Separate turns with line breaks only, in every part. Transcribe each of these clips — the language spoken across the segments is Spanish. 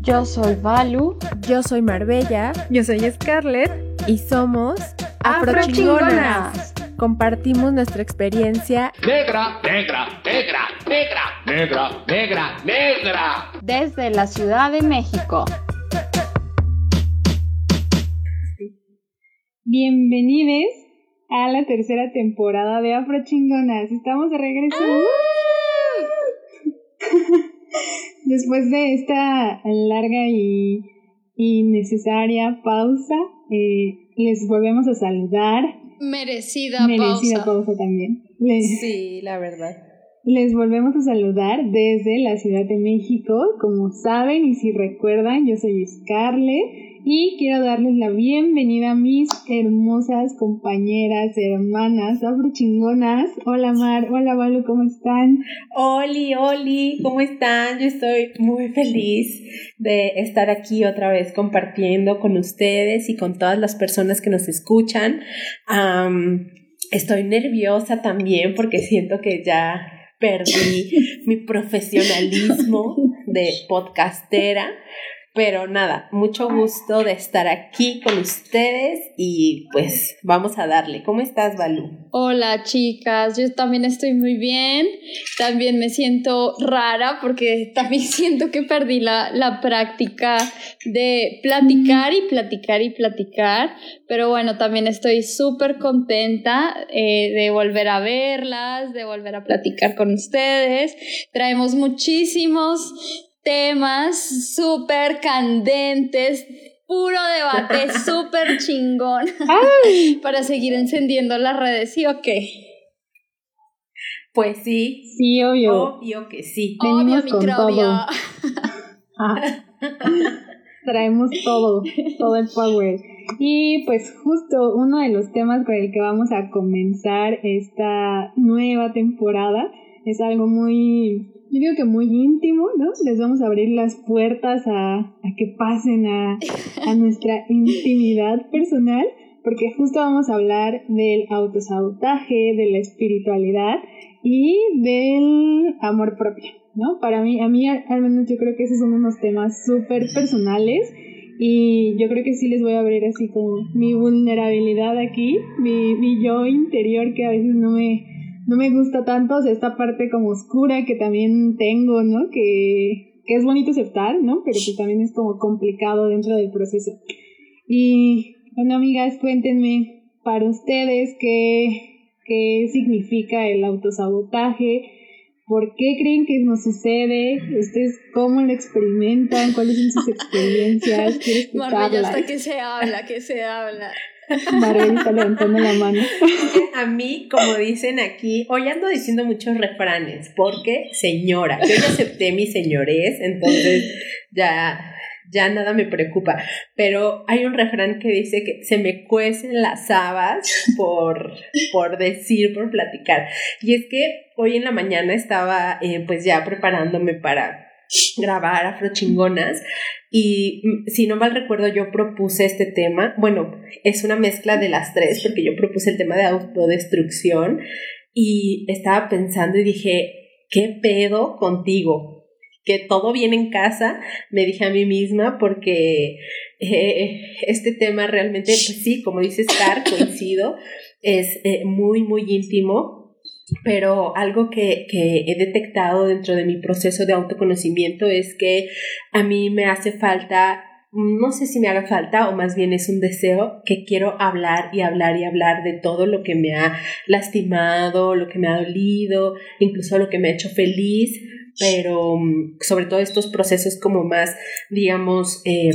Yo soy Valu.
Yo soy Marbella.
Yo soy Scarlett.
Y somos
Afrochingonas.
Compartimos nuestra experiencia
Negra, negra, negra, negra, negra, negra, negra.
Desde la Ciudad de México.
Bienvenidos a la tercera temporada de Afrochingonas. Estamos de regreso. Después de esta larga y, y necesaria pausa, eh, les volvemos a saludar.
Merecida,
Merecida
pausa.
pausa también. Les,
Sí, la verdad.
les volvemos a saludar desde la Ciudad de México. Como saben y si recuerdan, yo soy Scarlett y quiero darles la bienvenida a mis hermosas compañeras, hermanas, afrochingonas. Hola Mar, hola Valu, ¿cómo están?
Oli, Oli, ¿cómo están? Yo estoy muy feliz de estar aquí otra vez compartiendo con ustedes y con todas las personas que nos escuchan. Estoy nerviosa también porque siento que ya perdí mi profesionalismo de podcastera. Pero nada, mucho gusto de estar aquí con ustedes y pues vamos a darle. ¿Cómo estás, Balú?
Hola chicas, yo también estoy muy bien. También me siento rara porque también siento que perdí la, la práctica de platicar y platicar y platicar. Pero bueno, también estoy súper contenta eh, de volver a verlas, de volver a platicar con ustedes. Traemos muchísimos temas súper candentes, puro debate, súper chingón, para seguir encendiendo las redes, ¿sí o qué?
Pues sí,
Sí, obvio.
obvio que sí.
Venimos
Obvio,
con
microbio.
todo. Ah. Traemos todo, todo el power. Y pues justo uno de los temas con el que vamos a comenzar esta nueva temporada es algo muy, yo digo que muy íntimo, ¿no? Les vamos a abrir las puertas a, a que pasen a, a nuestra intimidad personal, porque justo vamos a hablar del autosabotaje, de la espiritualidad y del amor propio, ¿no? Para mí, a mí al al menos yo creo que esos son unos temas súper personales y yo creo que sí les voy a abrir así como mi vulnerabilidad aquí, mi, mi yo interior que a veces no me, no me gusta tanto, o sea, esta parte como oscura que también tengo, ¿no? Que, que es bonito aceptar, ¿no? Pero que también es como complicado dentro del proceso. Y bueno, amigas, cuéntenme para ustedes qué, qué significa el autosabotaje, por qué creen que nos sucede, ustedes cómo lo experimentan, cuáles son sus experiencias,
Marbella, hasta que se habla, que se habla.
Está levantando la mano.
A mí, como dicen aquí, hoy ando diciendo muchos refranes, porque señora, yo ya acepté mi señorez, entonces ya, ya nada me preocupa. Pero hay un refrán que dice que se me cuecen las habas por, por decir, por platicar. Y es que hoy en la mañana estaba eh, pues ya preparándome para grabar afrochingonas y mm, si no mal recuerdo yo propuse este tema, bueno, es una mezcla de las tres porque yo propuse el tema de autodestrucción. Y estaba pensando y dije, ¿qué pedo contigo? Que todo viene en casa, me dije a mí misma porque eh, este tema realmente, pues sí, como dice Scar, coincido, es eh, muy, muy íntimo pero algo que, que, he detectado dentro de mi proceso de autoconocimiento es que a mí me hace falta, no sé si me haga falta o más bien es un deseo que quiero hablar y hablar y hablar de todo lo que me ha lastimado, lo que me ha dolido, incluso lo que me ha hecho feliz, pero sobre todo estos procesos como más, digamos, eh,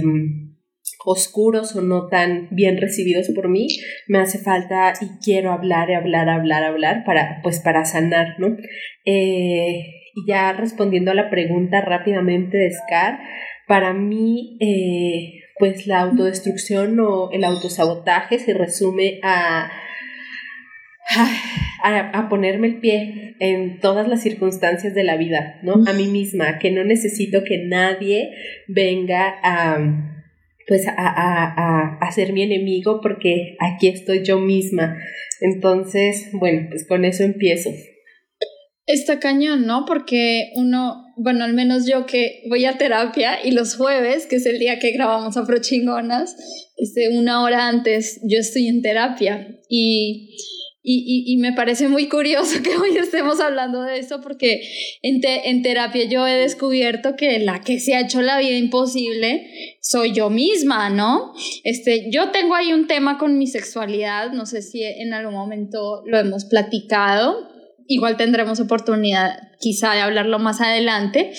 oscuros o no tan bien recibidos por mí, me hace falta y quiero hablar, hablar, hablar, hablar para, pues para sanar, ¿no? Eh, y ya respondiendo a la pregunta rápidamente de Scar, para mí, eh, pues la autodestrucción o el autosabotaje se resume a, a, a, ponerme el pie en todas las circunstancias de la vida, ¿no? A mí misma, que no necesito que nadie venga a pues a, a, a, a, ser mi enemigo porque aquí estoy yo misma. Entonces, bueno, pues con eso empiezo.
Está cañón, ¿no? Porque uno, bueno, al menos yo que voy a terapia y los jueves, que es el día que grabamos Afrochingonas, este, una hora antes yo estoy en terapia y, y, y, me parece muy curioso que hoy estemos hablando de esto porque en, en terapia yo he descubierto que la que se ha hecho la vida imposible soy yo misma, ¿no? Este, yo tengo ahí un tema con mi sexualidad, no sé si en algún momento lo hemos platicado, igual tendremos oportunidad quizá de hablarlo más adelante.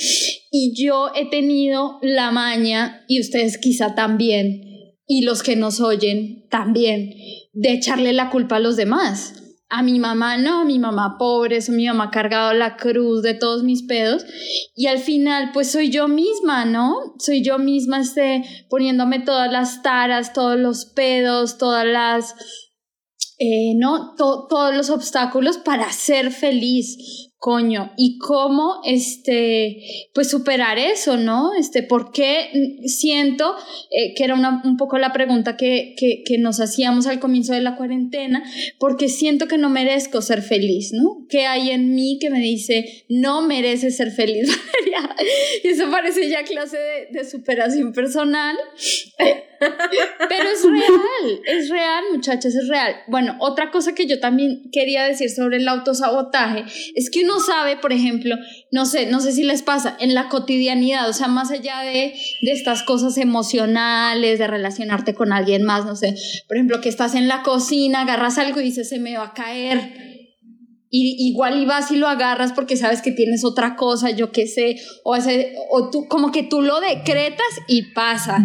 Y yo he tenido la maña, y ustedes quizá también, y los que nos oyen también, de echarle la culpa a los demás. A mi mamá no, mi mamá pobre, eso mi mamá ha cargado la cruz de todos mis pedos y al final pues soy yo misma, ¿no? Soy yo misma este, poniéndome todas las taras, todos los pedos, todas las eh, ¿no? todos los obstáculos para ser feliz, coño, y cómo, este, pues superar eso, ¿no? Este, ¿por qué siento, eh, que era una, un poco la pregunta que, que, que, nos hacíamos al comienzo de la cuarentena, porque siento que no merezco ser feliz, ¿no? ¿Qué hay en mí que me dice, no mereces ser feliz? y eso parece ya clase de, de superación personal. Pero es real, es real, muchachas, es real. Bueno, otra cosa que yo también quería decir sobre el autosabotaje es que uno sabe, por ejemplo, no sé, no sé si les pasa, en la cotidianidad, o sea, más allá de, de estas cosas emocionales, de relacionarte con alguien más, no sé, por ejemplo, que estás en la cocina, agarras algo y dices, se me va a caer y igual y vas y lo agarras porque sabes que tienes otra cosa, yo qué sé, o, ese, o tú como que tú lo decretas y pasa,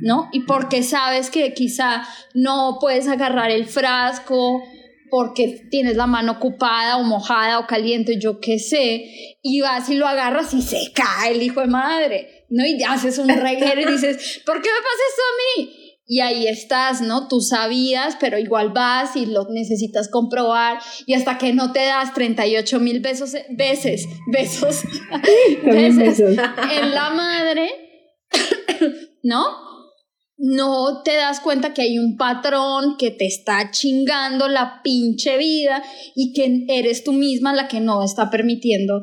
¿no? Y porque sabes que quizá no puedes agarrar el frasco porque tienes la mano ocupada o mojada o caliente, yo qué sé, y vas y lo agarras y se cae el hijo de madre, ¿no? Y haces un reguero y dices, ¿por qué me pasa esto a mí? y ahí estás, ¿no? Tú sabías, pero igual vas y lo necesitas comprobar y hasta que no te das 38 mil besos, veces, besos, veces en la madre, ¿no? No te das cuenta que hay un patrón que te está chingando la pinche vida y que eres tú misma la que no está permitiendo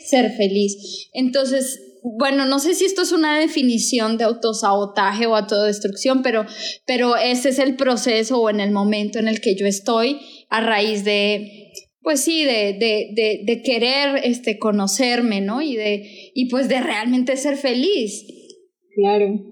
ser feliz. Entonces, bueno, no sé si esto es una definición de autosabotaje o autodestrucción, pero, pero ese es el proceso o en el momento en el que yo estoy a raíz de, pues sí, de, de, de, de querer este, conocerme, ¿no? Y, de, y pues de realmente ser feliz.
Claro.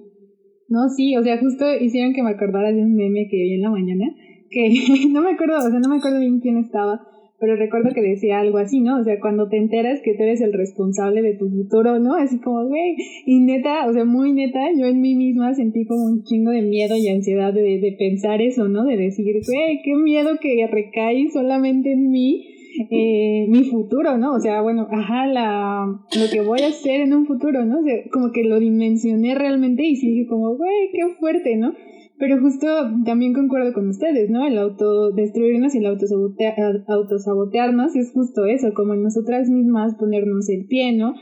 No, sí, o sea, justo hicieron que me acordara de un meme que vi en la mañana, que no me acuerdo, o sea, no me acuerdo bien quién estaba, pero recuerdo que decía algo así, ¿no? O sea, cuando te enteras que tú eres el responsable de tu futuro, ¿no? Así como, güey, y neta, o sea, muy neta, yo en mí misma sentí como un chingo de miedo y ansiedad de, de pensar eso, ¿no? De decir, güey, qué miedo que recae solamente en mí eh, mi futuro, ¿no? O sea, bueno, ajá, la, lo que voy a hacer en un futuro, ¿no? Como que lo dimensioné realmente y sí dije como, güey, qué fuerte, ¿no? Pero justo también concuerdo con ustedes, ¿no? El autodestruirnos y el autosabotearnos es justo eso, como en nosotras mismas ponernos el pie, ¿no?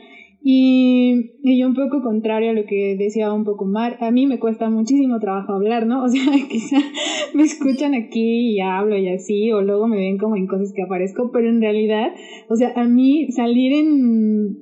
Y, yo un poco contrario a lo que decía un poco Mar, a mí me cuesta muchísimo trabajo hablar, ¿no? O sea, quizá me escuchan aquí y hablo y así, o luego me ven como en cosas que aparezco, pero en realidad, o sea, a mí salir en,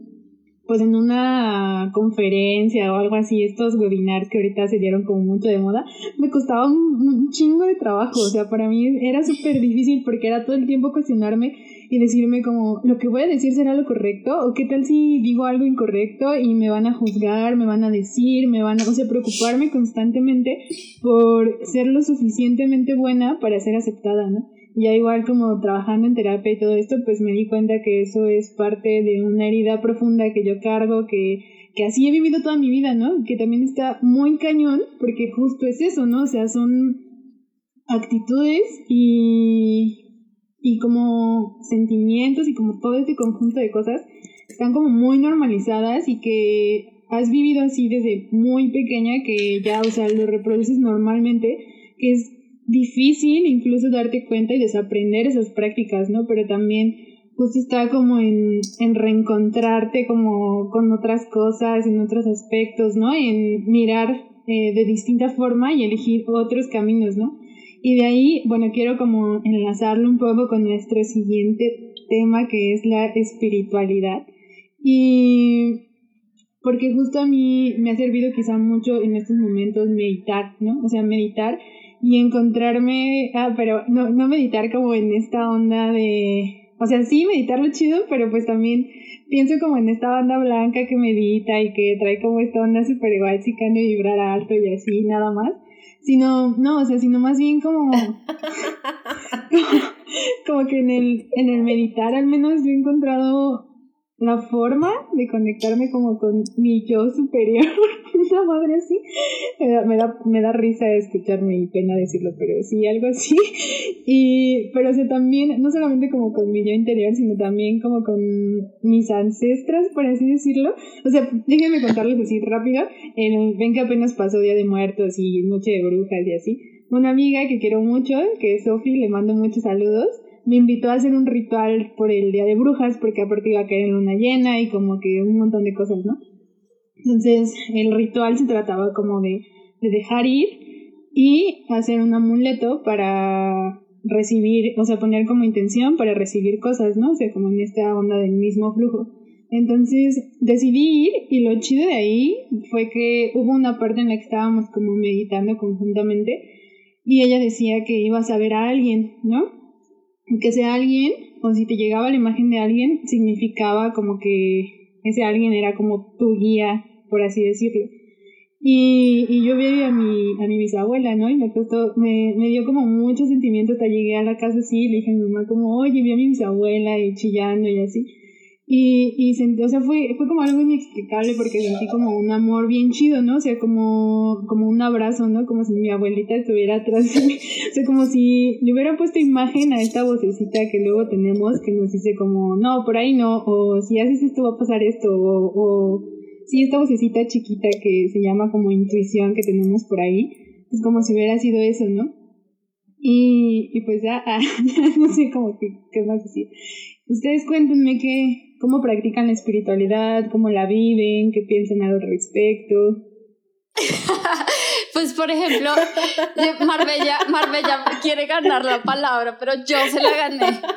pues en una conferencia o algo así, estos webinars que ahorita se dieron como mucho de moda, me costaba un, chingo de trabajo, o sea, para mí era súper difícil porque era todo el tiempo cuestionarme y decirme como, ¿lo que voy a decir será lo correcto? ¿O qué tal si digo algo incorrecto y me van a juzgar, me van a decir, me van a, o sea, preocuparme constantemente por ser lo suficientemente buena para ser aceptada, ¿no? ya igual como trabajando en terapia y todo esto, pues me di cuenta que eso es parte de una herida profunda que yo cargo, que, que así he vivido toda mi vida, ¿no? Que también está muy cañón, porque justo es eso, ¿no? O sea, son actitudes y, y como sentimientos y como todo este conjunto de cosas están como muy normalizadas y que has vivido así desde muy pequeña que ya, o sea, lo reproduces normalmente, que es difícil incluso darte cuenta y desaprender esas prácticas, ¿no? Pero también justo está como en, en reencontrarte como con otras cosas, en otros aspectos, ¿no? En mirar eh, de distinta forma y elegir otros caminos, ¿no? Y de ahí, bueno, quiero como enlazarlo un poco con nuestro siguiente tema que es la espiritualidad. Y porque justo a mí me ha servido quizá mucho en estos momentos meditar, ¿no? O sea, meditar y encontrarme, ah, pero no, no meditar como en esta onda de, o sea, sí meditarlo chido, pero pues también pienso como en esta banda blanca que medita y que trae como esta onda super igual, y vibrar alto y así, nada más. Sino, no, o sea, sino más bien como, como, que en el, en el meditar al menos yo he encontrado la forma de conectarme como con mi yo superior, una madre así, me da, me da, me da risa escucharme y pena decirlo, pero sí, algo así. Y, pero o también, no solamente como con mi yo interior, sino también como con mis ancestras, por así decirlo. O sea, déjenme contarles así rápido. En, ven que apenas pasó Día de Muertos y Noche de Brujas y así. Una amiga que quiero mucho, que es Sofi, le mando muchos saludos me invitó a hacer un ritual por el Día de Brujas, porque aparte iba a caer en luna llena y como que un montón de cosas, ¿no? Entonces, el ritual se trataba como de, de dejar ir y hacer un amuleto para recibir, o sea, poner como intención para recibir cosas, ¿no? O sea, como en esta onda del mismo flujo. Entonces decidí ir y lo chido de ahí fue que hubo una parte en la que estábamos como meditando conjuntamente y ella decía que ibas a ver a alguien, ¿no? Que sea alguien, o si te llegaba la imagen de alguien, significaba como que ese alguien era como tu guía, por así decirlo. Y, y yo vi a mi, a mi bisabuela, ¿no? Y me costó, me, me dio como mucho sentimiento hasta llegué a la casa así, le dije a mi mamá como, oye, vi a mi bisabuela y chillando y así. Y, y sentí, o sea, fue, fue como algo inexplicable porque sentí como un amor bien chido, ¿no? O sea, como, como un abrazo, ¿no? Como si mi abuelita estuviera atrás de mí. O sea, como si le hubiera puesto imagen a esta vocecita que luego tenemos que nos dice como, no, por ahí no, o si haces esto va a pasar esto, o, o sí, esta vocecita chiquita que se llama como intuición que tenemos por ahí, es como si hubiera sido eso, ¿no? Y, y pues ya, ah, no sé cómo qué más decir. Ustedes cuéntenme qué, cómo practican la espiritualidad, cómo la viven, qué piensan al respecto.
pues por ejemplo, Marbella, quiere ganar la palabra, pero yo se la gané.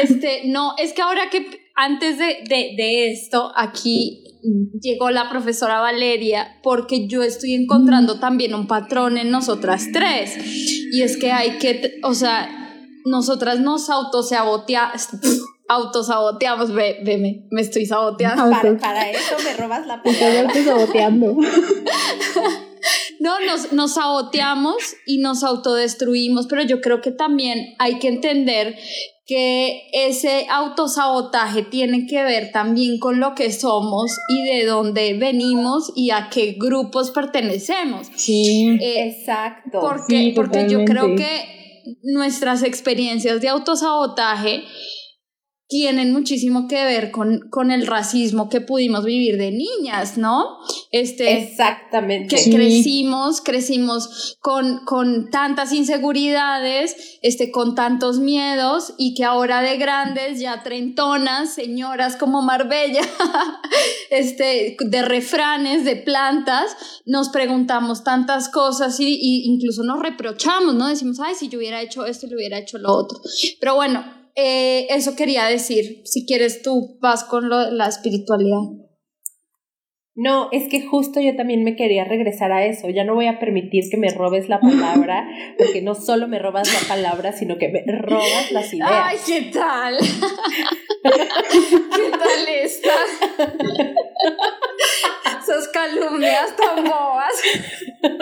Este, no, es que ahora que antes de, de esto, aquí llegó la profesora Valeria porque yo estoy encontrando también un patrón en nosotras tres. Y es que hay que, o sea, nosotras nos autosaboteamos, autosaboteamos, ve, veme, me estoy saboteando.
Para, para, eso me robas la
palabra. Estoy saboteando.
No, nos, nos saboteamos y nos autodestruimos, pero yo creo que también hay que entender que ese autosabotaje tiene que ver también con lo que somos y de dónde venimos y a qué grupos pertenecemos.
Sí,
eh,
exacto.
Porque, porque yo creo que nuestras experiencias de autosabotaje tienen muchísimo que ver con, con, el racismo que pudimos vivir de niñas, ¿no?
Este, Exactamente.
Que crecimos, crecimos con, con tantas inseguridades, este, con tantos miedos y que ahora de grandes, ya trentonas, señoras como Marbella, este, de refranes, de plantas, nos preguntamos tantas cosas y, y incluso nos reprochamos, ¿no? Decimos, ay, si yo hubiera hecho esto, le hubiera hecho lo otro. Pero bueno, eh, eso quería decir. Si quieres, tú vas con la espiritualidad.
No, es que justo yo también me quería regresar a eso. Ya no voy a permitir que me robes la palabra, porque no solo me robas la palabra, sino que me robas las ideas.
Ay, ¿qué tal? ¿Qué tal esta? Esas calumnias tan bobas.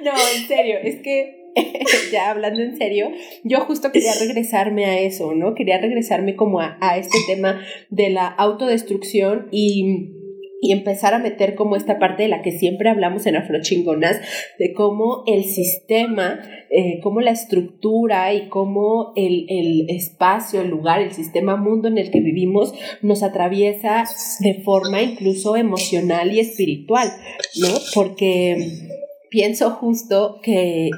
No, en serio, es que ya hablando en serio, yo justo quería regresarme a eso, ¿no? Quería regresarme como a, este tema de la autodestrucción y y empezar a meter como esta parte de la que siempre hablamos en Afrochingonas, de cómo el sistema, eh, cómo la estructura y cómo el, el, espacio, el lugar, el sistema mundo en el que vivimos nos atraviesa de forma incluso emocional y espiritual, ¿no? Porque pienso justo que,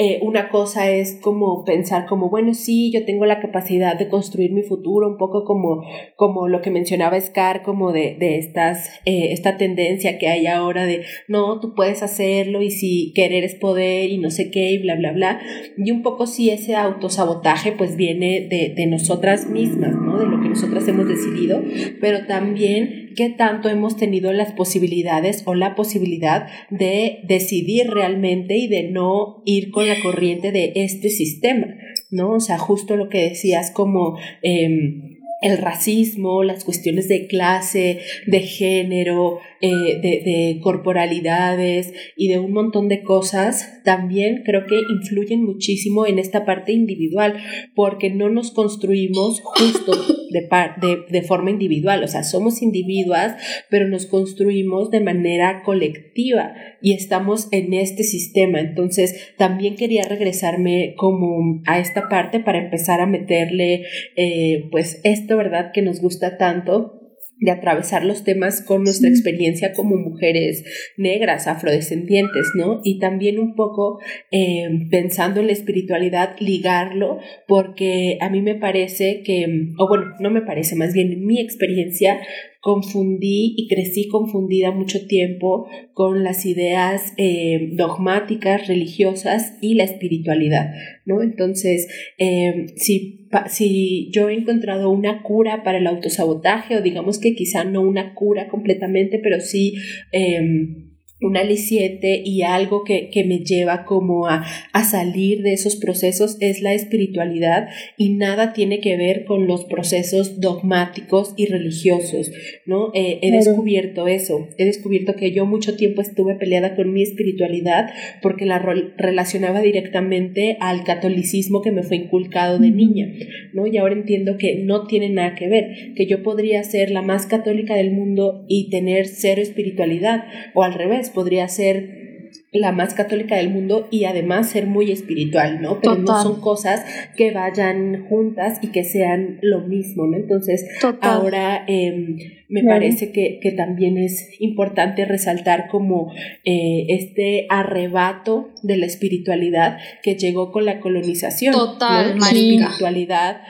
eh, una cosa es como pensar como, bueno, sí, yo tengo la capacidad de construir mi futuro, un poco como, como lo que mencionaba Scar, como de, de estas, eh, esta tendencia que hay ahora de, no, tú puedes hacerlo y si querer es poder y no sé qué y bla, bla, bla. Y un poco si ese autosabotaje pues viene de, de nosotras mismas, De lo que nosotras hemos decidido, pero también qué tanto hemos tenido las posibilidades o la posibilidad de decidir realmente y de no ir con la corriente de este sistema, ¿no? O sea, justo lo que decías como... Eh, el racismo, las cuestiones de clase, de género, eh, de, de, corporalidades y de un montón de cosas, también creo que influyen muchísimo en esta parte individual, porque no nos construimos justo de, par, de, de forma individual, o sea, somos individuas, pero nos construimos de manera colectiva y estamos en este sistema. Entonces, también quería regresarme como a esta parte para empezar a meterle, eh, pues, esto, ¿verdad?, que nos gusta tanto de atravesar los temas con nuestra experiencia como mujeres negras, afrodescendientes, ¿no? Y también un poco eh, pensando en la espiritualidad, ligarlo, porque a mí me parece que, o bueno, no me parece, más bien en mi experiencia, confundí y crecí confundida mucho tiempo con las ideas eh, dogmáticas, religiosas y la espiritualidad, ¿no? Entonces, eh, si, si yo he encontrado una cura para el autosabotaje, o digamos que quizá no una cura completamente, pero sí... Eh, un aliciente y algo que, que me lleva como a, a, salir de esos procesos es la espiritualidad y nada tiene que ver con los procesos dogmáticos y religiosos, ¿no? Eh, he descubierto eso, he descubierto que yo mucho tiempo estuve peleada con mi espiritualidad porque la relacionaba directamente al catolicismo que me fue inculcado de niña, ¿no? Y ahora entiendo que no tiene nada que ver, que yo podría ser la más católica del mundo y tener cero espiritualidad o al revés podría ser la más católica del mundo y además ser muy espiritual, ¿no? Pero Total. no son cosas que vayan juntas y que sean lo mismo, ¿no? Entonces, Total. ahora eh, me parece que, que, también es importante resaltar como eh, este arrebato de la espiritualidad que llegó con la colonización.
Total,
¿no? La espiritualidad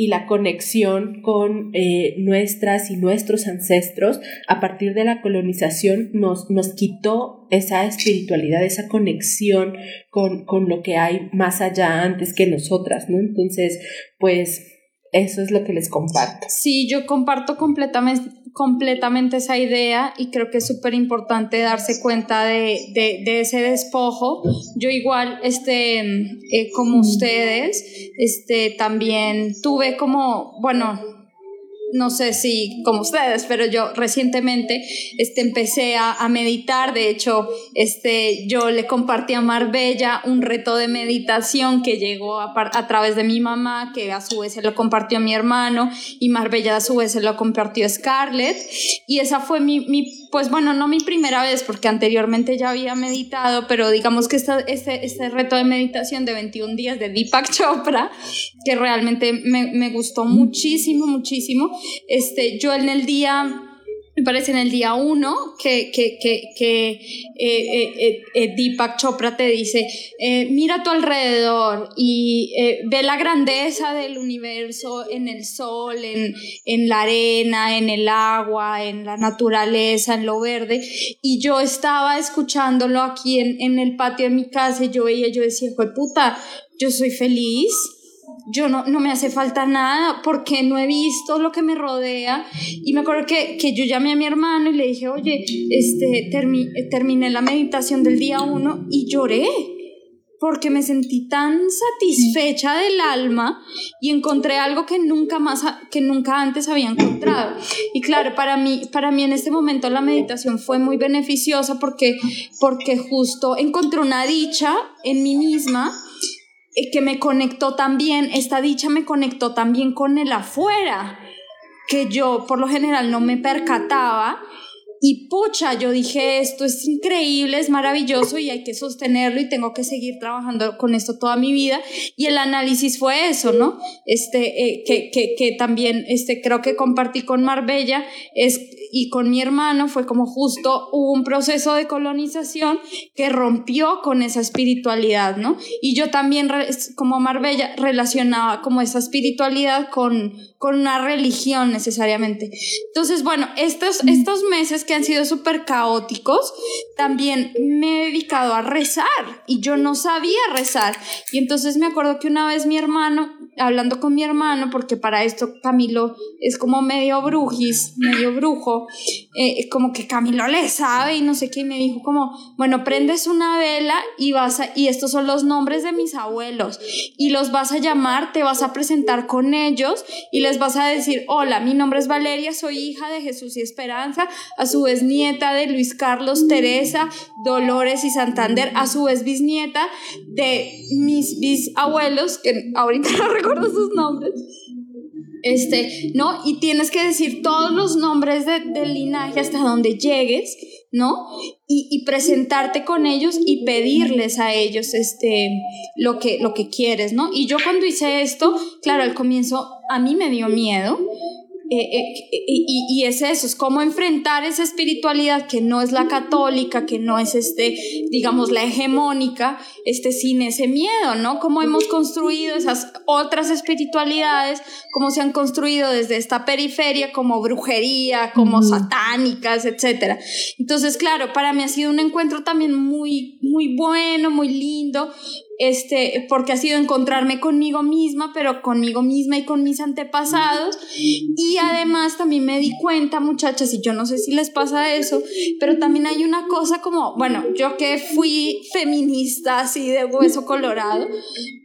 y la conexión con eh, nuestras y nuestros ancestros a partir de la colonización nos, nos quitó esa espiritualidad, esa conexión con, con lo que hay más allá antes que nosotras, ¿no? Entonces, pues eso es lo que les comparto.
Sí, yo comparto completamente, completamente esa idea y creo que es súper importante darse cuenta de, de, de, ese despojo. Yo igual, este, eh, como ustedes, este, también tuve como, bueno, no sé si como ustedes, pero yo recientemente este, empecé a, meditar. De hecho, este, yo le compartí a Marbella un reto de meditación que llegó a, a, través de mi mamá, que a su vez se lo compartió a mi hermano, y Marbella a su vez se lo compartió a Scarlett. Y esa fue mi, mi pues bueno, no mi primera vez, porque anteriormente ya había meditado, pero digamos que esta, este, este reto de meditación de 21 días de Deepak Chopra, que realmente me, me gustó muchísimo, muchísimo. Este, yo en el día me parece en el día uno que, que, que, que eh, eh, eh, Deepak Chopra te dice, mira a tu alrededor y ve la grandeza del universo en el sol, en, en, la arena, en el agua, en la naturaleza, en lo verde. Y yo estaba escuchándolo aquí en, en el patio de mi casa y yo veía, yo decía, pues puta, yo soy feliz yo no, no me hace falta nada porque no he visto lo que me rodea. Y me acuerdo que, que yo llamé a mi hermano y le dije, oye, este, termi terminé la meditación del día uno y lloré porque me sentí tan satisfecha del alma y encontré algo que nunca más que nunca antes había encontrado. Y claro, para mí para mí en este momento la meditación fue muy beneficiosa porque porque justo encontré una dicha en mí misma que me conectó también, esta dicha me conectó también con el afuera, que yo por lo general no me percataba y pucha, yo dije, esto es increíble, es maravilloso y hay que sostenerlo y tengo que seguir trabajando con esto toda mi vida. Y el análisis fue eso, ¿no? Este, eh, que, que, que, también este, creo que compartí con Marbella es, y con mi hermano, fue como justo hubo un proceso de colonización que rompió con esa espiritualidad, ¿no? Y yo también, como Marbella, relacionaba como esa espiritualidad con, con una religión necesariamente. Entonces, bueno, estos, estos meses que han sido súper caóticos, también me he dedicado a rezar y yo no sabía rezar. Y entonces me acuerdo que una vez mi hermano, hablando con mi hermano, porque para esto Camilo es como medio brujis, medio brujo, eh, como que Camilo le sabe y no sé qué, y me dijo como, bueno, prendes una vela y vas a, y estos son los nombres de mis abuelos, y los vas a llamar, te vas a presentar con ellos y les vas a decir, hola, mi nombre es Valeria, soy hija de Jesús y Esperanza, a su vez nieta de Luis Carlos, Teresa, Dolores y Santander, a su vez bisnieta de mis bisabuelos, que ahorita no recuerdo sus nombres, este, ¿no? Y tienes que decir todos los nombres de, del linaje hasta donde llegues, ¿no? Y, y, presentarte con ellos y pedirles a ellos, este, lo que, lo que quieres, ¿no? Y yo cuando hice esto, claro, al comienzo a mí me dio miedo, eh, eh, y, y, es eso, es cómo enfrentar esa espiritualidad que no es la católica, que no es este, digamos, la hegemónica, este, sin ese miedo, ¿no? Cómo hemos construido esas otras espiritualidades, cómo se han construido desde esta periferia como brujería, como satánicas, etc. Entonces, claro, para mí ha sido un encuentro también muy, muy bueno, muy lindo, este, porque ha sido encontrarme conmigo misma, pero conmigo misma y con mis antepasados. Y además también me di cuenta, muchachas, y yo no sé si les pasa eso, pero también hay una cosa como, bueno, yo que fui feminista así de hueso colorado,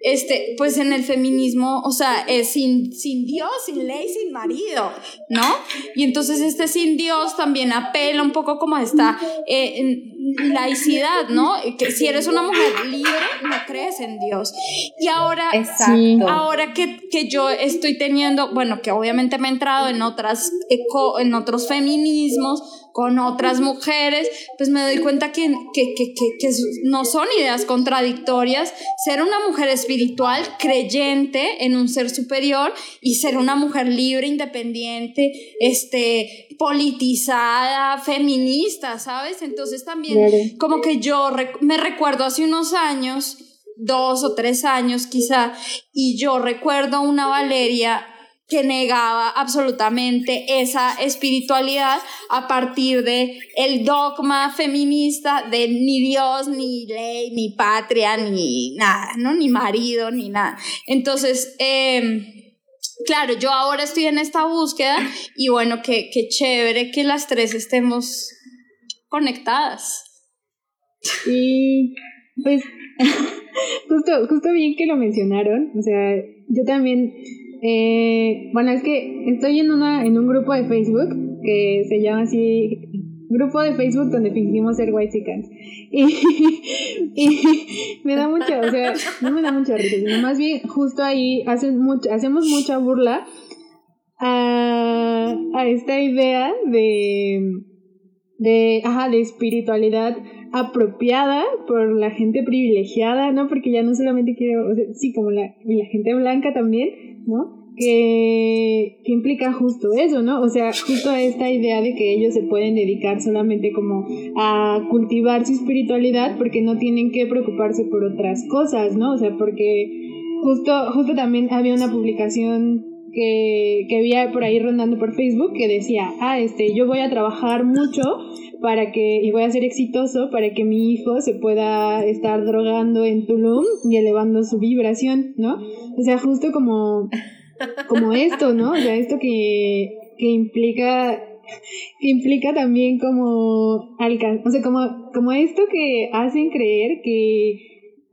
este, pues en el feminismo, o sea, es sin, sin Dios, sin ley, sin marido, ¿no? Y entonces este sin Dios también apela un poco como a esta eh, laicidad, ¿no? Que si eres una mujer libre, no crees en Dios. Y ahora,
Exacto.
ahora que, que yo estoy teniendo, bueno, que obviamente me he entrado en otras, eco, en otros feminismos, con otras mujeres, pues me doy cuenta que, que, que, que, no son ideas contradictorias. Ser una mujer espiritual, creyente en un ser superior y ser una mujer libre, independiente, este, politizada, feminista, ¿sabes? Entonces también como que yo me recuerdo hace unos años, dos o tres años quizá, y yo recuerdo una Valeria que negaba absolutamente esa espiritualidad a partir de el dogma feminista de ni Dios, ni ley, ni patria, ni nada, ¿no? Ni marido, ni nada. Entonces, eh, claro, yo ahora estoy en esta búsqueda y bueno, qué, qué chévere que las tres estemos conectadas.
Y pues, justo, justo bien que lo mencionaron, o sea, yo también eh, bueno, es que estoy en, una, en un grupo de Facebook que se llama así, grupo de Facebook donde fingimos ser white y, y me da mucho, o sea, no me da mucha risa, sino más bien justo ahí hacen mucho, hacemos mucha burla a, a esta idea de, de, ajá, de espiritualidad apropiada por la gente privilegiada, ¿no? Porque ya no solamente quiero, o sea, sí, como la, la gente blanca también, ¿no? Que, que, implica justo eso, ¿no? O sea, justo esta idea de que ellos se pueden dedicar solamente como a cultivar su espiritualidad porque no tienen que preocuparse por otras cosas, ¿no? O sea, porque justo, justo también había una publicación que, que había por ahí rondando por Facebook que decía, ah, este, yo voy a trabajar mucho para que, y voy a ser exitoso para que mi hijo se pueda estar drogando en Tulum y elevando su vibración, ¿no? O sea, justo como, como esto, ¿no? O sea, esto que, que implica, que implica también como alcanzar, o sea, como, como esto que hacen creer que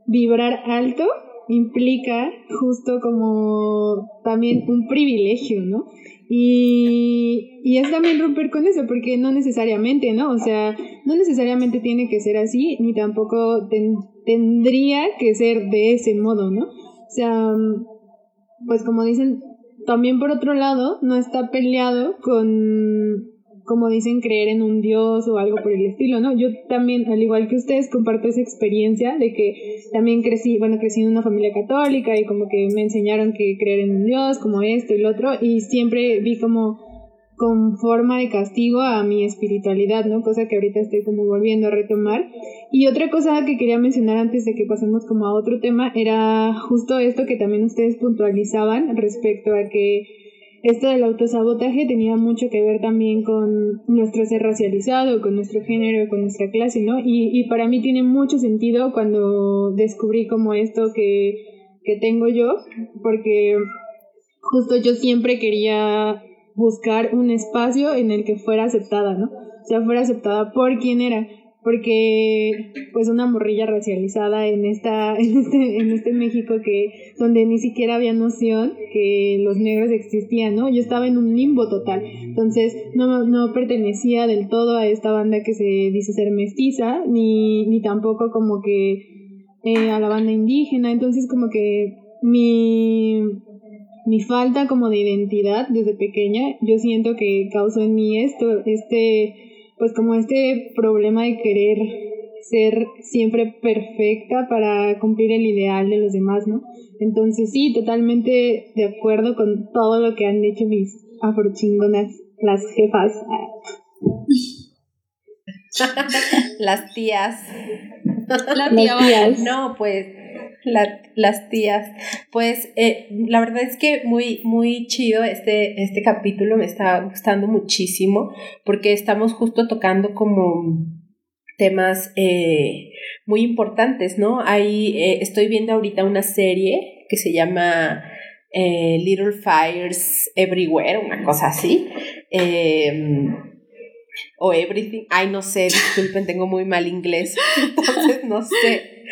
vibrar alto implica justo como también un privilegio, ¿no? Y, y es también romper con eso, porque no necesariamente, ¿no? O sea, no necesariamente tiene que ser así, ni tampoco ten, tendría que ser de ese modo, ¿no? O sea, pues como dicen, también por otro lado, no está peleado con, como dicen, creer en un Dios o algo por el estilo, ¿no? Yo también, al igual que ustedes, comparto esa experiencia de que también crecí, bueno, crecí en una familia católica y como que me enseñaron que creer en un Dios, como esto y lo otro, y siempre vi como con forma de castigo a mi espiritualidad, ¿no? Cosa que ahorita estoy como volviendo a retomar. Y otra cosa que quería mencionar antes de que pasemos como a otro tema era justo esto que también ustedes puntualizaban respecto a que esto del autosabotaje tenía mucho que ver también con nuestro ser racializado, con nuestro género, con nuestra clase, ¿no? Y, y para mí tiene mucho sentido cuando descubrí como esto que, que tengo yo, porque justo yo siempre quería buscar un espacio en el que fuera aceptada, ¿no? O sea, fuera aceptada por quien era porque pues una morrilla racializada en esta en este en este México que donde ni siquiera había noción que los negros existían, ¿no? Yo estaba en un limbo total. Entonces, no no pertenecía del todo a esta banda que se dice ser mestiza ni ni tampoco como que eh, a la banda indígena, entonces como que mi mi falta como de identidad desde pequeña, yo siento que causó en mí esto, este pues como este problema de querer ser siempre perfecta para cumplir el ideal de los demás, ¿no? Entonces sí, totalmente de acuerdo con todo lo que han hecho mis afrochingonas, las jefas.
las tías.
La tía
tías.
No, pues la- las tías. Pues eh, la verdad es que muy, muy chido este, este capítulo, me está gustando muchísimo porque estamos justo tocando como temas eh, muy importantes, ¿no? Ahí eh, estoy viendo ahorita una serie que se llama Little Fires Everywhere, una cosa así. Eh, o Everything. Ay, no sé, disculpen, tengo muy mal inglés, entonces no sé.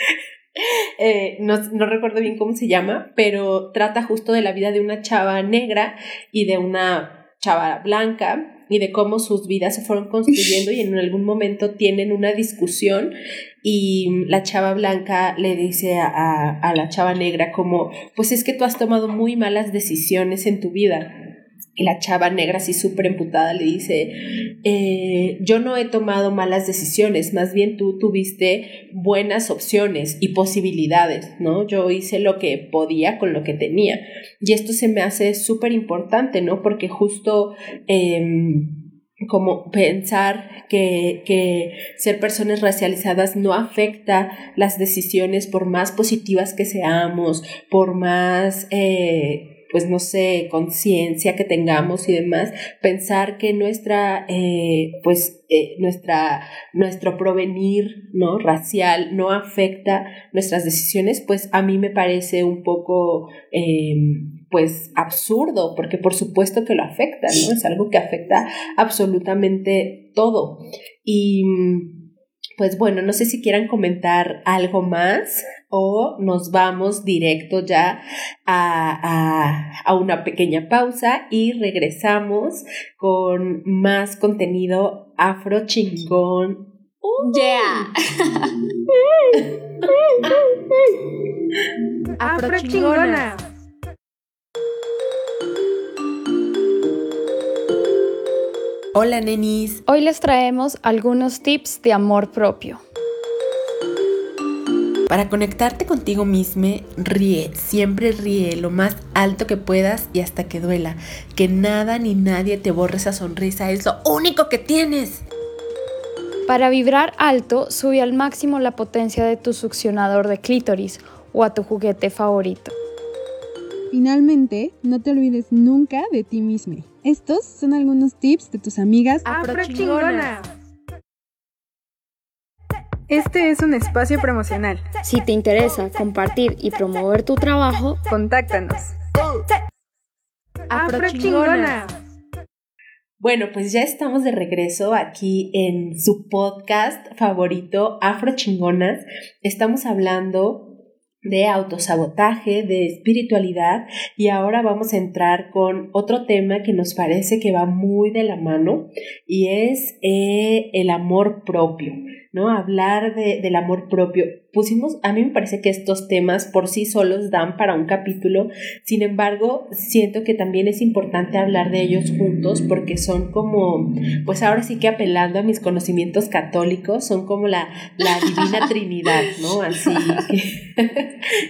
Eh, no, no recuerdo bien cómo se llama, pero trata justo de la vida de una chava negra y de una chava blanca y de cómo sus vidas se fueron construyendo y en algún momento tienen una discusión y la chava blanca le dice a, a, a la chava negra como, pues es que tú has tomado muy malas decisiones en tu vida. Y la chava negra así súper emputada le dice, eh, yo no he tomado malas decisiones, más bien tú tuviste buenas opciones y posibilidades, ¿no? Yo hice lo que podía con lo que tenía. Y esto se me hace súper importante, ¿no? Porque justo... em, como pensar que, que ser personas racializadas no afecta las decisiones por más positivas que seamos, por más, eh, pues no sé, conciencia que tengamos y demás, pensar que nuestra, eh, pues, eh, nuestra, nuestro provenir, ¿no? Racial no afecta nuestras decisiones, pues a mí me parece un poco, eh, pues, absurdo, porque por supuesto que lo afecta, ¿no? Es algo que afecta absolutamente todo. Y pues bueno, no sé si quieran comentar algo más o nos vamos directo ya a, a, a, una pequeña pausa y regresamos con más contenido afro chingón.
Uh, yeah.
afro chingona. Hola nenis.
Hoy les traemos algunos tips de amor propio.
Para conectarte contigo mismo, ríe, siempre ríe lo más alto que puedas y hasta que duela. Que nada ni nadie te borre esa sonrisa, es lo único que tienes.
Para vibrar alto, sube al máximo la potencia de tu succionador de clítoris o a tu juguete favorito.
Finalmente, no te olvides nunca de ti mismo. Estos son algunos tips de tus amigas
afrochingonas.
Este es un espacio promocional.
Si te interesa compartir y promover tu trabajo,
contáctanos.
Afrochingonas. Bueno, pues ya estamos de regreso aquí en su podcast favorito, Afrochingonas. Estamos hablando de autosabotaje, de espiritualidad y ahora vamos a entrar con otro tema que nos parece que va muy de la mano y es eh, el amor propio. ¿No? Hablar de, del amor propio. Pusimos, a mí me parece que estos temas por sí solos dan para un capítulo, sin embargo, siento que también es importante hablar de ellos juntos porque son como, pues ahora sí que apelando a mis conocimientos católicos, son como la, la divina trinidad, ¿no? Así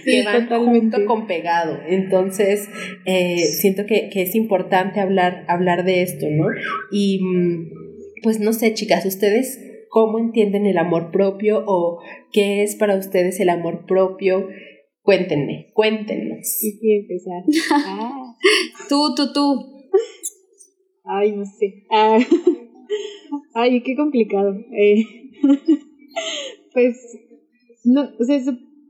que, van junto con pegado. Entonces, eh, siento que, que es importante hablar, hablar de esto, ¿no? Y mm, pues no sé, chicas, ustedes cómo entienden el amor propio o qué es para ustedes el amor propio. Cuéntenme, cuéntenos.
¿Y quién empezar? Ah.
Tú, tú, tú.
Ay, no sé. Ah. Ay, qué complicado. Eh. Pues, no, o sea,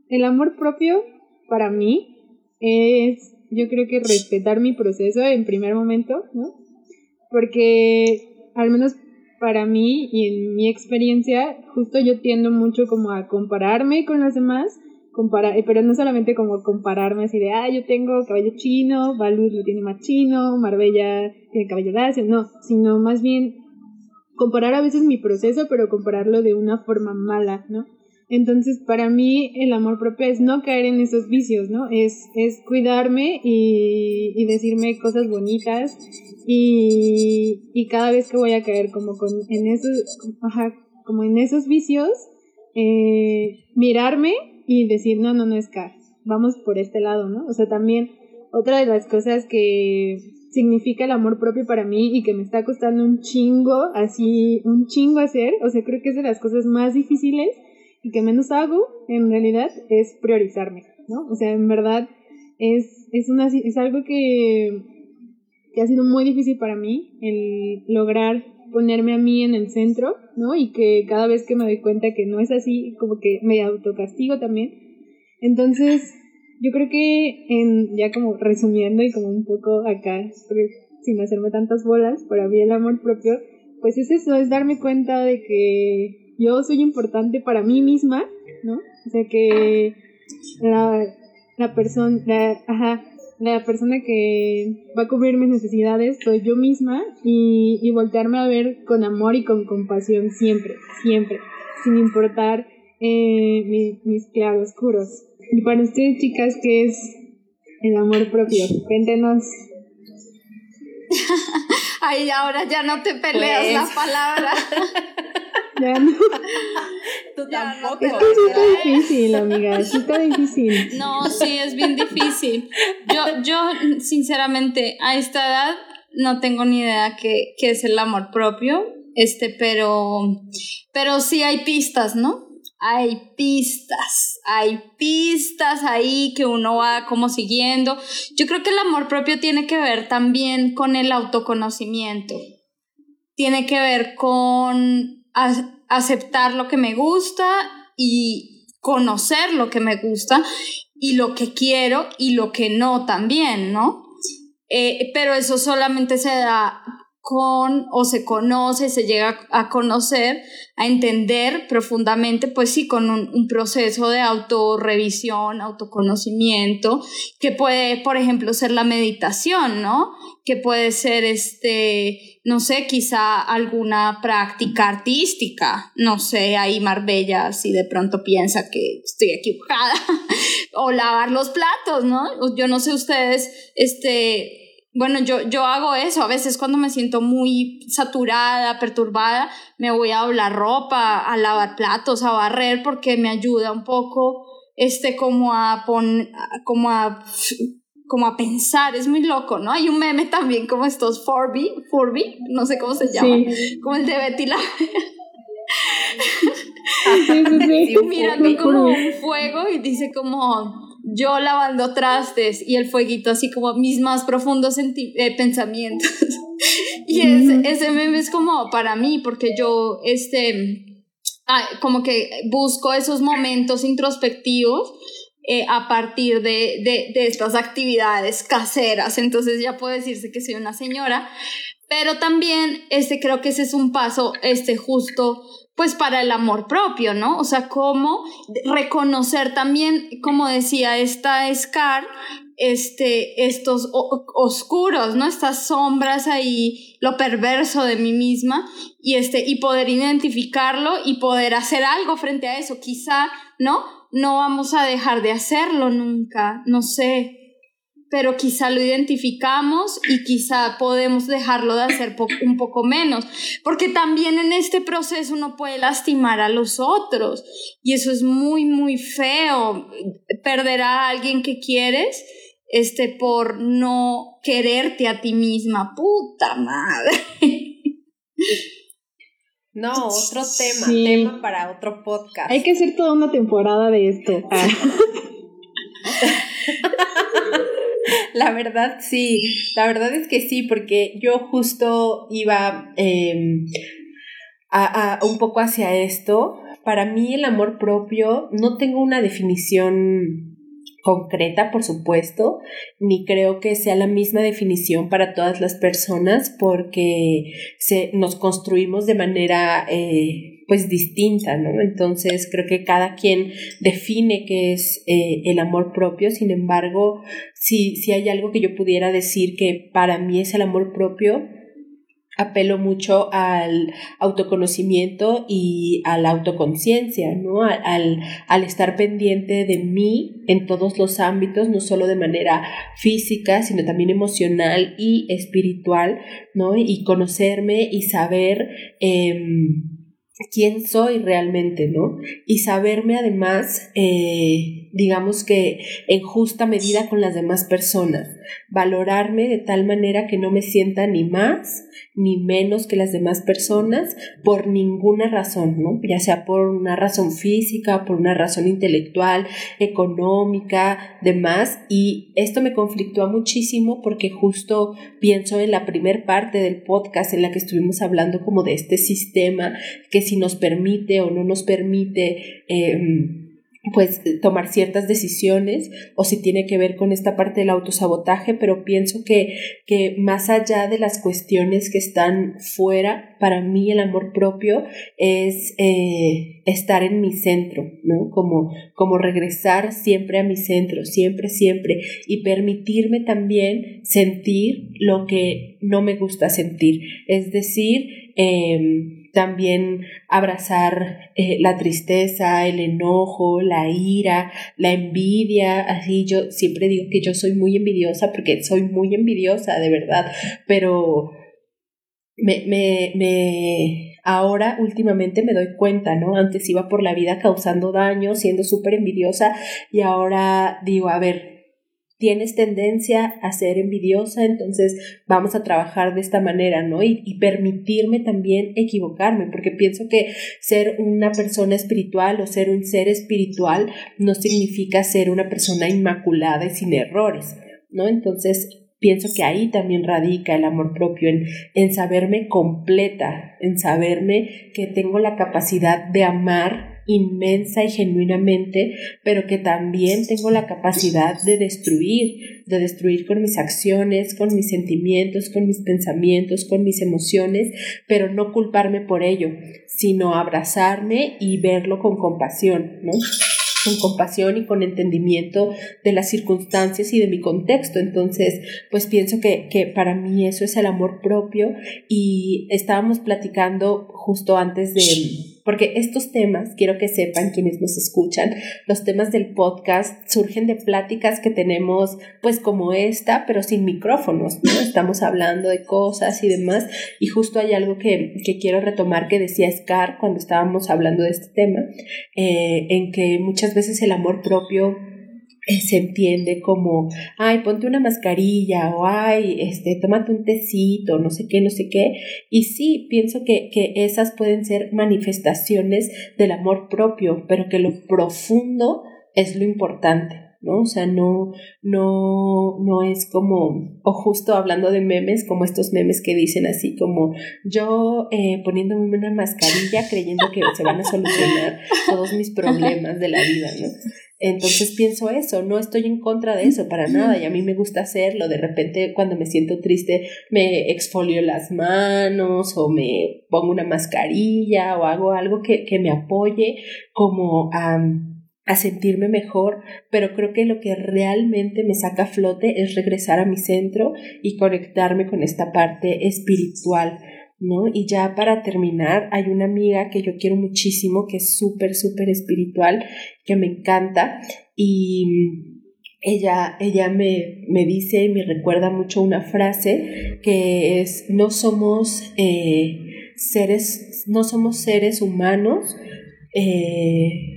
el amor propio para mí es, yo creo que respetar mi proceso en primer momento, ¿no? Porque al menos para mí y en mi experiencia, justo yo tiendo mucho como a compararme con los demás, comparar, eh, pero no solamente como compararme así de, ah, yo tengo cabello chino, Baluz lo tiene más chino, Marbella tiene cabello lacio, no, sino más bien comparar a veces mi proceso, pero compararlo de una forma mala, ¿no? Entonces, para mí, el amor propio es no caer en esos vicios, ¿no? Es, es cuidarme y, y decirme cosas bonitas y, y cada vez que voy a caer como con, en esos, ajá, como en esos vicios, eh, mirarme y decir, no, no, no es car, vamos por este lado, ¿no? O sea, también otra de las cosas que significa el amor propio para mí y que me está costando un chingo, así, un chingo hacer, o sea, creo que es de las cosas más difíciles que menos hago, en realidad, es priorizarme, ¿no? O sea, en verdad, es, es algo que que ha sido muy difícil para mí el lograr ponerme a mí en el centro, ¿no? Y que cada vez que me doy cuenta que no es así, como que me autocastigo también. Entonces, yo creo que en, ya como resumiendo y como un poco acá, sin hacerme tantas bolas, para mí el amor propio, pues es eso, es darme cuenta de que yo soy importante para mí misma, ¿no? O sea que la, la persona, ajá, la persona que va a cubrir mis necesidades soy yo misma y, y voltearme a ver con amor y con compasión siempre, siempre, sin importar eh, mis claroscuros. Y para ustedes, chicas, ¿qué es el amor propio? Cuéntenos.
Ay, ahora ya no te peleas
Pues.
la palabra.
Ya no.
Tú
Ya, no
tampoco.
te
Es que sí está difícil, amiga, sí está difícil.
No, sí, es bien difícil. Yo, yo, sinceramente, a esta edad no tengo ni idea qué, qué es el amor propio, este, pero, pero sí hay pistas, ¿no? Hay pistas, hay pistas ahí que uno va como siguiendo. Yo creo que el amor propio tiene que ver también con el autoconocimiento. Tiene que ver con a- aceptar lo que me gusta y conocer lo que me gusta y lo que quiero y lo que no también, ¿no? Eh, pero eso solamente se da con o se conoce, se llega a conocer, a entender profundamente, pues sí, con un, proceso de autorrevisión, autoconocimiento, que puede, por ejemplo, ser la meditación, ¿no? Que puede ser, este, no sé, quizá alguna práctica artística, no sé, ahí Marbella si de pronto piensa que estoy equivocada, o lavar los platos, ¿no? Yo no sé ustedes, este, bueno, yo, yo hago eso, a veces cuando me siento muy saturada, perturbada, me voy a doblar ropa, a lavar platos, a barrer, porque me ayuda un poco, este, como a pon, como a, como a pensar, es muy loco, ¿no? Hay un meme también como estos Furby, Furby, no sé cómo se llama,
Sí,
como el de Betty la
sí, sí, sí.
Mirando como un fuego y dice como yo lavando trastes y el fueguito así como mis más profundos eh, pensamientos. y ese, ese meme es como para mí porque yo este ah, como que busco esos momentos introspectivos eh, a partir de, de, de estas actividades caseras. Entonces ya puedo decirse que soy una señora, pero también este, creo que ese es un paso este, justo pues para el amor propio, ¿no? O sea, cómo reconocer también, como decía esta Scar, este, estos oscuros, ¿no? Estas sombras ahí, lo perverso de mí misma, y, este, y poder identificarlo y poder hacer algo frente a eso. Quizá, ¿no? No vamos a dejar de hacerlo nunca, no sé, pero quizá lo identificamos y quizá podemos dejarlo de hacer un poco menos, porque también en este proceso uno puede lastimar a los otros y eso es muy, muy feo, perder a alguien que quieres este, por no quererte a ti misma, puta madre.
No, otro tema, tema para otro podcast.
Hay que hacer toda una temporada de esto.
La verdad sí, la verdad es que sí, porque yo justo iba em, a, un poco hacia esto. Para mí el amor propio no tengo una definición concreta, por supuesto, ni creo que sea la misma definición para todas las personas porque se, nos construimos de manera eh, pues distinta, ¿no? Entonces creo que cada quien define qué es eh, el amor propio, sin embargo, si, si hay algo que yo pudiera decir que para mí es el amor propio, apelo mucho al autoconocimiento y a la autoconciencia, ¿no? Al, al, estar pendiente de mí en todos los ámbitos, no solo de manera física, sino también emocional y espiritual, ¿no? Y conocerme y saber em, quién soy realmente, ¿no? Y saberme además, eh, digamos que en justa medida con las demás personas, valorarme de tal manera que no me sienta ni más ni menos que las demás personas por ninguna razón, ¿no? Ya sea por una razón física, por una razón intelectual, económica, demás. Y esto me conflictúa muchísimo porque justo pienso en la primer parte del podcast en la que estuvimos hablando como de este sistema que si nos permite o no nos permite eh, pues tomar ciertas decisiones o si tiene que ver con esta parte del autosabotaje, pero pienso que, que más allá de las cuestiones que están fuera, para mí el amor propio es eh, estar en mi centro, ¿no? Como, como regresar siempre a mi centro, siempre, siempre, y permitirme también sentir lo que no me gusta sentir, es decir, eh, también abrazar eh, la tristeza, el enojo, la ira, la envidia, así yo siempre digo que yo soy muy envidiosa porque soy muy envidiosa, de verdad, pero me, me, me, ahora últimamente me doy cuenta, ¿no? Antes iba por la vida causando daño, siendo súper envidiosa y ahora digo, a ver, tienes tendencia a ser envidiosa, entonces vamos a trabajar de esta manera, ¿no? Y, y, permitirme también equivocarme, porque pienso que ser una persona espiritual o ser un ser espiritual no significa ser una persona inmaculada y sin errores, ¿no? Entonces pienso que ahí también radica el amor propio, en, en saberme completa, en saberme que tengo la capacidad de amar inmensa y genuinamente, pero que también tengo la capacidad de destruir, de destruir con mis acciones, con mis sentimientos, con mis pensamientos, con mis emociones, pero no culparme por ello, sino abrazarme y verlo con compasión, ¿no? con compasión y con entendimiento de las circunstancias y de mi contexto. Entonces, pues pienso que, que para mí eso es el amor propio y estábamos platicando justo antes de, porque estos temas, quiero que sepan quienes nos escuchan, los temas del podcast surgen de pláticas que tenemos pues como esta, pero sin micrófonos, ¿no? Estamos hablando de cosas y demás y justo hay algo que, que quiero retomar que decía Scar cuando estábamos hablando de este tema, eh, en que muchas veces el amor propio se entiende como, ay, ponte una mascarilla o ay, este, tómate un tecito, no sé qué, no sé qué. Y sí, pienso que, que esas pueden ser manifestaciones del amor propio, pero que lo profundo es lo importante. ¿no? O sea, no, no, no es como, o justo hablando de memes, como estos memes que dicen así como yo eh, poniéndome una mascarilla creyendo que se van a solucionar todos mis problemas de la vida, ¿no? Entonces pienso eso, no estoy en contra de eso para nada y a mí me gusta hacerlo. De repente cuando me siento triste me exfolio las manos o me pongo una mascarilla o hago algo que, que me apoye como a a sentirme mejor, pero creo que lo que realmente me saca a flote es regresar a mi centro y conectarme con esta parte espiritual, ¿no? Y ya para terminar, hay una amiga que yo quiero muchísimo, que es súper, súper espiritual, que me encanta y ella, ella me, me, dice y me recuerda mucho una frase que es, no somos eh, seres, no somos seres humanos, eh,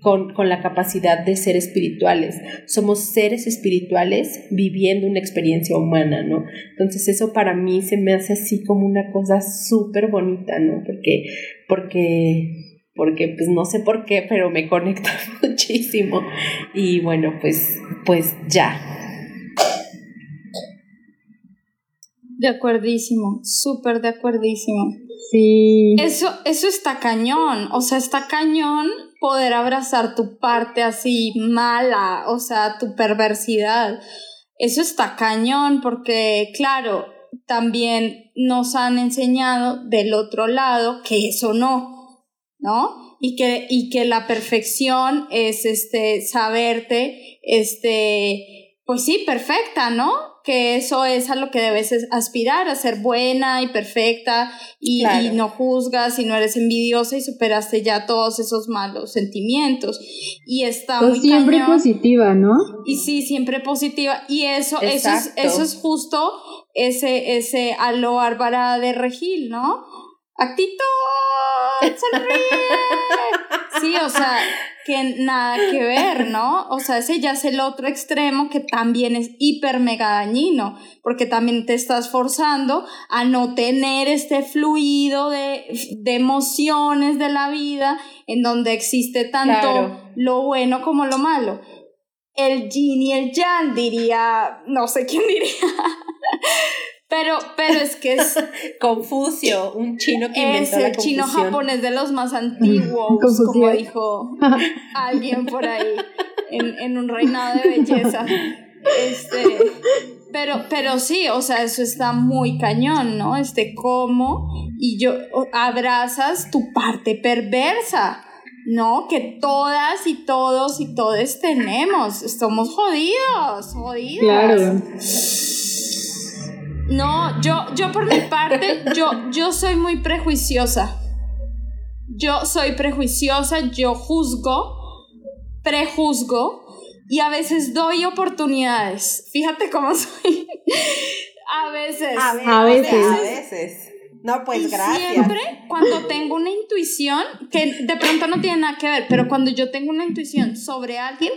con, con, la capacidad de ser espirituales. Somos seres espirituales viviendo una experiencia humana, ¿no? Entonces eso para mí se me hace así como una cosa súper bonita, ¿no? Porque, porque, porque pues no sé por qué, pero me conecta muchísimo. Y bueno, pues, pues ya.
De acuerdísimo, súper de acuerdísimo.
Sí.
Eso, eso está cañón, o sea, está cañón poder abrazar tu parte así mala, o sea, tu perversidad. Eso está cañón porque, claro, también nos han enseñado del otro lado que eso no, ¿no? Y que, y que la perfección es este, saberte, este, pues sí, perfecta, ¿no? Que eso es a lo que debes aspirar, a ser buena y perfecta y, y, no juzgas y no eres envidiosa y superaste ya todos esos malos sentimientos. Y está
pues
muy
siempre
cañón.
positiva, ¿no?
Y sí, siempre positiva. Y eso, eso es, eso es justo ese, ese a lo Bárbara de Regil, ¿no? Actitud, sonríe. Sí, o sea, que nada que ver, ¿no? O sea, ese ya es el otro extremo que también es hiper mega dañino, porque también te estás forzando a no tener este fluido de, de emociones de la vida en donde existe tanto
Claro.
lo bueno como lo malo. El yin y el yang diría, no sé quién diría. Pero, pero es que es,
Confucio, un chino que
es
inventó la
el chino japonés de los más antiguos,
Confucio.
como dijo alguien por ahí, en, en un reinado de belleza. Este, pero, pero sí, o sea, eso está muy cañón, ¿no? Este, cómo, y yo, abrazas tu parte perversa, ¿no? Que todas y todos y todes tenemos, estamos jodidos, jodidas.
Claro.
No, yo, yo por mi parte, yo, yo soy muy prejuiciosa. Yo soy prejuiciosa, yo juzgo, prejuzgo y a veces doy oportunidades. Fíjate cómo soy. A veces.
A, ver,
veces.
a veces. No, pues
y
gracias.
siempre cuando tengo una intuición, que de pronto no tiene nada que ver, pero cuando yo tengo una intuición sobre alguien,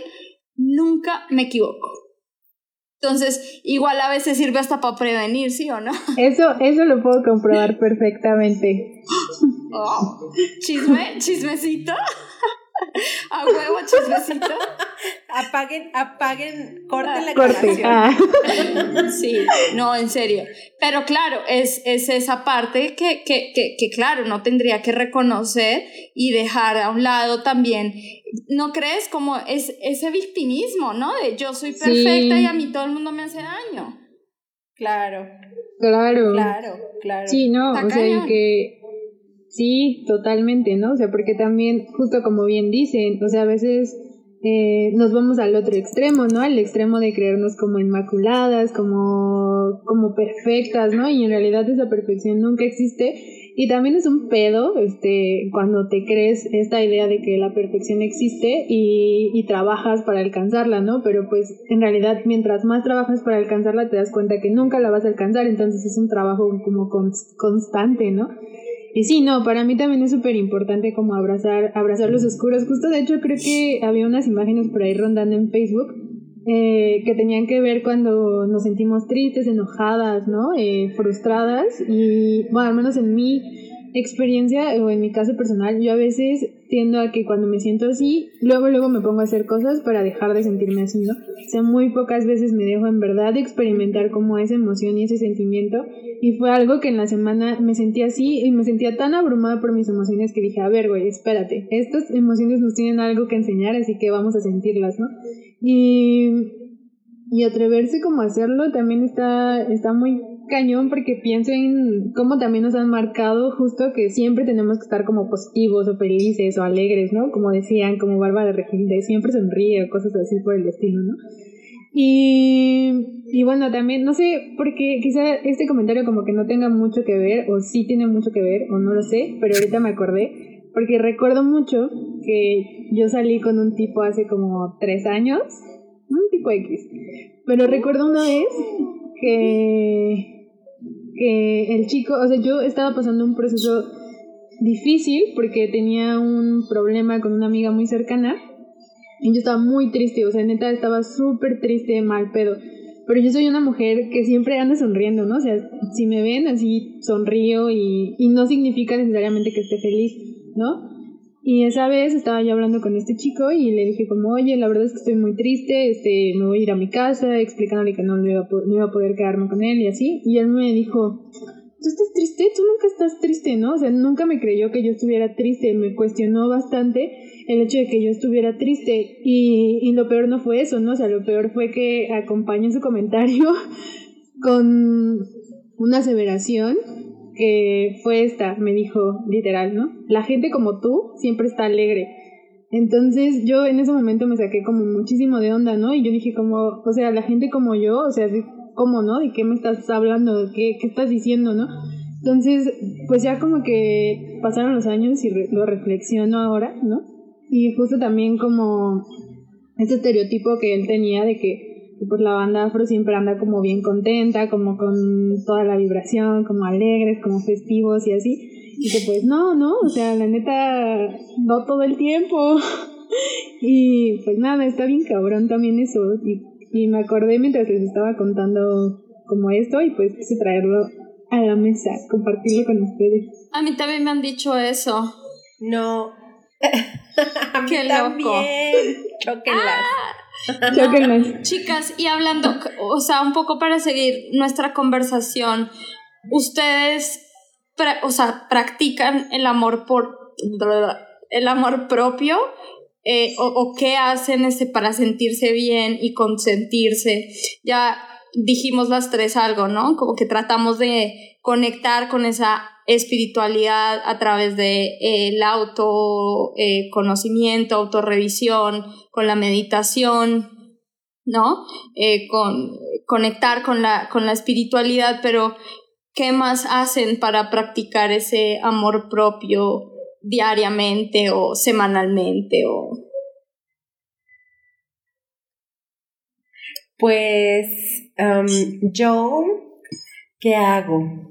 nunca me equivoco. Entonces, igual a veces sirve hasta para prevenir, ¿sí o no?
Eso, eso lo puedo comprobar perfectamente.
Oh, chisme, chismecito. A huevo, chismecito.
Apaguen, apaguen, corten la
Corte.
grabación.
Ah.
Sí, no, en serio. Pero claro, es, es esa parte que, que, que, que, claro, no tendría que reconocer y dejar a un lado también. ¿No crees como es ese victimismo, no? De yo soy
Sí.
perfecta y a mí todo el mundo me hace daño.
Claro,
Claro.
claro, claro.
Sí, no,
Está
o sea,
cañón.
el que sí, totalmente, ¿no? O sea, porque también, justo como bien dicen, o sea, a veces eh, nos vamos al otro extremo, ¿no? Al extremo de creernos como inmaculadas, como, como perfectas, ¿no? Y en realidad esa perfección nunca existe. Y también es un pedo, este, cuando te crees esta idea de que la perfección existe y, y trabajas para alcanzarla, ¿no? Pero pues en realidad mientras más trabajas para alcanzarla te das cuenta que nunca la vas a alcanzar, entonces es un trabajo como cons- constante, ¿no? Y sí, no, para mí también es súper importante como abrazar, abrazar los oscuros. Justo de hecho creo que había unas imágenes por ahí rondando en Facebook eh, que tenían que ver cuando nos sentimos tristes, enojadas, ¿no? Eh, frustradas. Y bueno, al menos en mi experiencia o en mi caso personal, yo a veces tiendo a que cuando me siento así, luego luego me pongo a hacer cosas para dejar de sentirme así, ¿no? O sea, muy pocas veces me dejo en verdad experimentar como esa emoción y ese sentimiento. Y fue algo que en la semana me sentí así y me sentía tan abrumada por mis emociones que dije, a ver, güey, espérate, estas emociones nos tienen algo que enseñar, así que vamos a sentirlas, ¿no? Y, y atreverse como hacerlo también está, está muy cañón porque pienso en cómo también nos han marcado justo que siempre tenemos que estar como positivos o felices o alegres, ¿no? Como decían, como Bárbara Regil, de siempre sonríe o cosas así por el destino, ¿no? Y, y bueno, también, no sé, porque quizá este comentario como que no tenga mucho que ver, o sí tiene mucho que ver, o no lo sé, pero ahorita me acordé, porque recuerdo mucho que yo salí con un tipo hace como tres años, un tipo X, pero recuerdo una vez que, que el chico, o sea, yo estaba pasando un proceso difícil porque tenía un problema con una amiga muy cercana y yo estaba muy triste, o sea, neta estaba súper triste, mal pedo. Pero yo soy una mujer que siempre anda sonriendo, ¿no? O sea, si me ven así sonrío y no significa necesariamente que esté feliz, ¿no? Y esa vez estaba yo hablando con este chico y le dije como, oye, la verdad es que estoy muy triste, este, me voy a ir a mi casa, explicándole que no, no, iba, a, no iba a poder quedarme con él y así. Y él me dijo, ¿tú estás triste? Tú nunca estás triste, ¿no? O sea, nunca me creyó que yo estuviera triste, me cuestionó bastante el hecho de que yo estuviera triste y, y lo peor no fue eso, ¿no? O sea, lo peor fue que acompañó su comentario con una aseveración que fue esta, me dijo literal, ¿no? La gente como tú siempre está alegre. Entonces yo en ese momento me saqué como muchísimo de onda, ¿no? Y yo dije como, o sea, la gente como yo, o sea, ¿cómo, no? ¿De qué me estás hablando? ¿Qué, qué estás diciendo, no? Entonces, pues ya como que pasaron los años y lo reflexiono ahora, ¿no? Y justo también como ese estereotipo que él tenía de que pues la banda afro siempre anda como bien contenta, como con toda la vibración, como alegres, como festivos y así. Y que pues no, no, o sea, la neta, no todo el tiempo. y pues nada, está bien cabrón también eso. Y, y me acordé mientras les estaba contando como esto y pues quise traerlo a la mesa, compartirlo con ustedes.
A mí también me han dicho eso.
No. a mí
Qué
también.
loco.
Chóquenlas.
Chicas, y hablando, o sea, un poco para seguir nuestra conversación, ustedes, o sea, practican el amor por el amor propio eh, o, o qué hacen este para sentirse bien y consentirse. Ya dijimos las tres algo, ¿no? Como que tratamos de conectar con esa espiritualidad a través de eh, el auto eh, autorrevisión, con la meditación, ¿no? Eh, con conectar con la, con la espiritualidad, pero ¿qué más hacen para practicar ese amor propio diariamente o semanalmente o
Pues um, yo, ¿qué hago?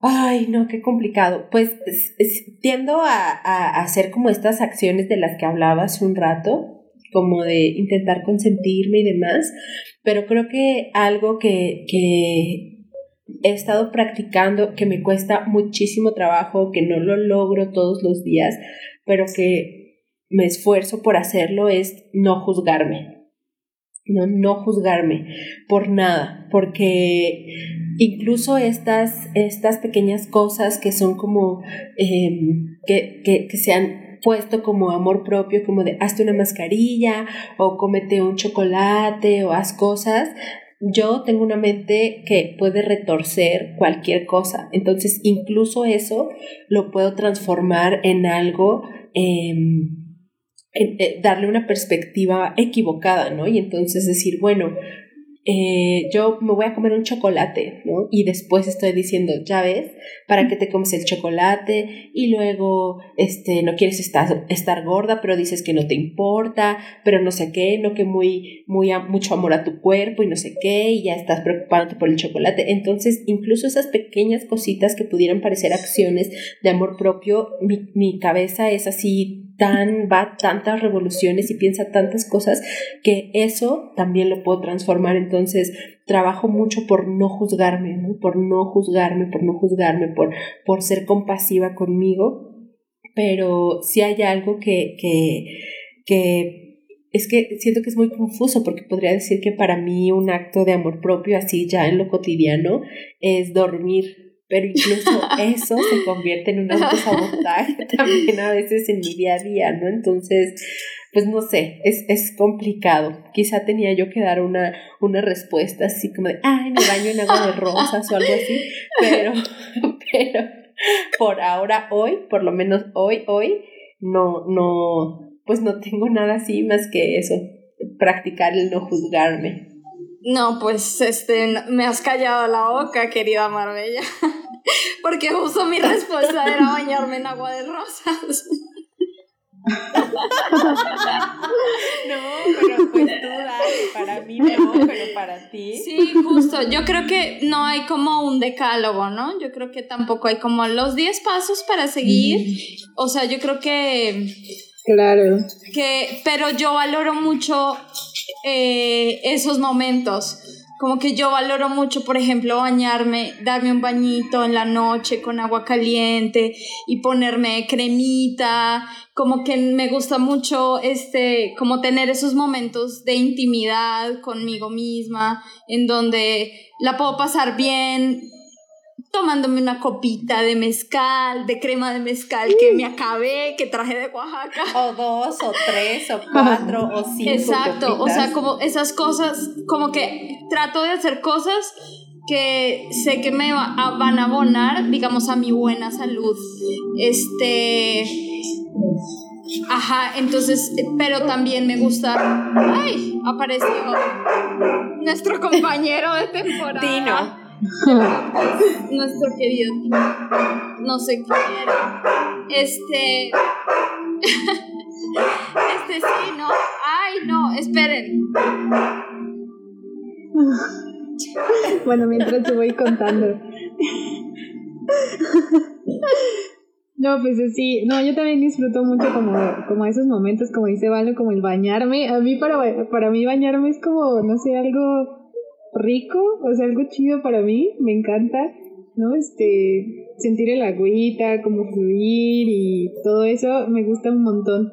Ay, no, qué complicado. Pues es- es- tiendo a, a hacer como estas acciones de las que hablaba hace un rato, como de intentar consentirme y demás, pero creo que algo que, que he estado practicando, que me cuesta muchísimo trabajo, que no lo logro todos los días, pero que me esfuerzo por hacerlo, es no juzgarme no, no juzgarme por nada, porque incluso estas, estas pequeñas cosas que son como, eh, que, que, que se han puesto como amor propio, como de hazte una mascarilla o cómete un chocolate o haz cosas, yo tengo una mente que puede retorcer cualquier cosa. Entonces, incluso eso lo puedo transformar en algo eh, en, eh, darle una perspectiva equivocada, ¿no? Y entonces decir, bueno, eh, yo me voy a comer un chocolate, ¿no? Y después estoy diciendo, ya ves, ¿para qué te comes el chocolate? Y luego, este, no quieres estar, estar gorda, pero dices que no te importa, pero no sé qué, no que muy, muy, mucho amor a tu cuerpo y no sé qué, y ya estás preocupándote por el chocolate. Entonces, incluso esas pequeñas cositas que pudieran parecer acciones de amor propio, mi, mi cabeza es así tan, va tantas revoluciones y piensa tantas cosas que eso también lo puedo transformar. Entonces, trabajo mucho por no juzgarme, ¿no? Por no juzgarme, por no juzgarme, por, por ser compasiva conmigo. Pero si hay algo que, que, que es que siento que es muy confuso porque podría decir que para mí un acto de amor propio así ya en lo cotidiano es dormir pero incluso eso se convierte en un autosabotaje también a veces en mi día a día, ¿no? Entonces, pues no sé, es, es complicado. Quizá tenía yo que dar una, una respuesta así como de, ay, me baño en agua de rosas o algo así, pero, pero por ahora, hoy, por lo menos hoy, hoy, no, no, pues no tengo nada así más que eso, practicar el no juzgarme.
No, pues este, me has callado la boca, querida Marbella. Porque justo mi respuesta era bañarme en agua de rosas.
no, pero pues tú dale, para mí no, pero para ti.
Sí, justo. Yo creo que no hay como un decálogo, ¿no? Yo creo que tampoco hay como los 10 pasos para seguir. O sea, yo creo que.
Claro.
Que, pero yo valoro mucho eh, esos momentos. Como que yo valoro mucho, por ejemplo, bañarme, darme un bañito en la noche con agua caliente y ponerme cremita. Como que me gusta mucho este, como tener esos momentos de intimidad conmigo misma, en donde la puedo pasar bien, tomándome una copita de mezcal, de crema de mezcal que me acabé, que traje de Oaxaca.
O dos, o tres, o cuatro, o cinco.
Exacto, o sea, como esas cosas, como que trato de hacer cosas que sé que me van a abonar, digamos, a mi buena salud. Este. Ajá, entonces, pero también me gusta. ¡Ay! Apareció nuestro compañero de temporada.
Tino.
Nuestro querido No sé qué era. Este. este sí, ¿no? Ay, no, esperen.
Bueno, mientras te voy contando. No, pues sí, no, yo también disfruto mucho como, como esos momentos, como dice Valo, como el bañarme. A mí, para, para mí bañarme es como, no sé, algo rico, o sea, algo chido para mí, me encanta, ¿no? Este, sentir el agüita, como fluir y todo eso me gusta un montón.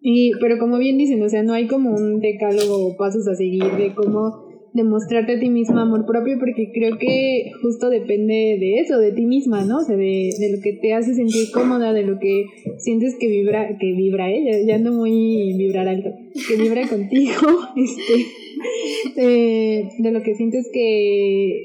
Y, pero como bien dicen, o sea, no hay como un decálogo o pasos a seguir de cómo demostrarte a ti misma amor propio, porque creo que justo depende de eso, de ti misma, ¿no? O sea, de, de lo que te hace sentir cómoda, de lo que sientes que vibra, que vibra, ¿eh? Ya, ando muy vibrar alto, que vibra contigo, este, de lo que sientes que,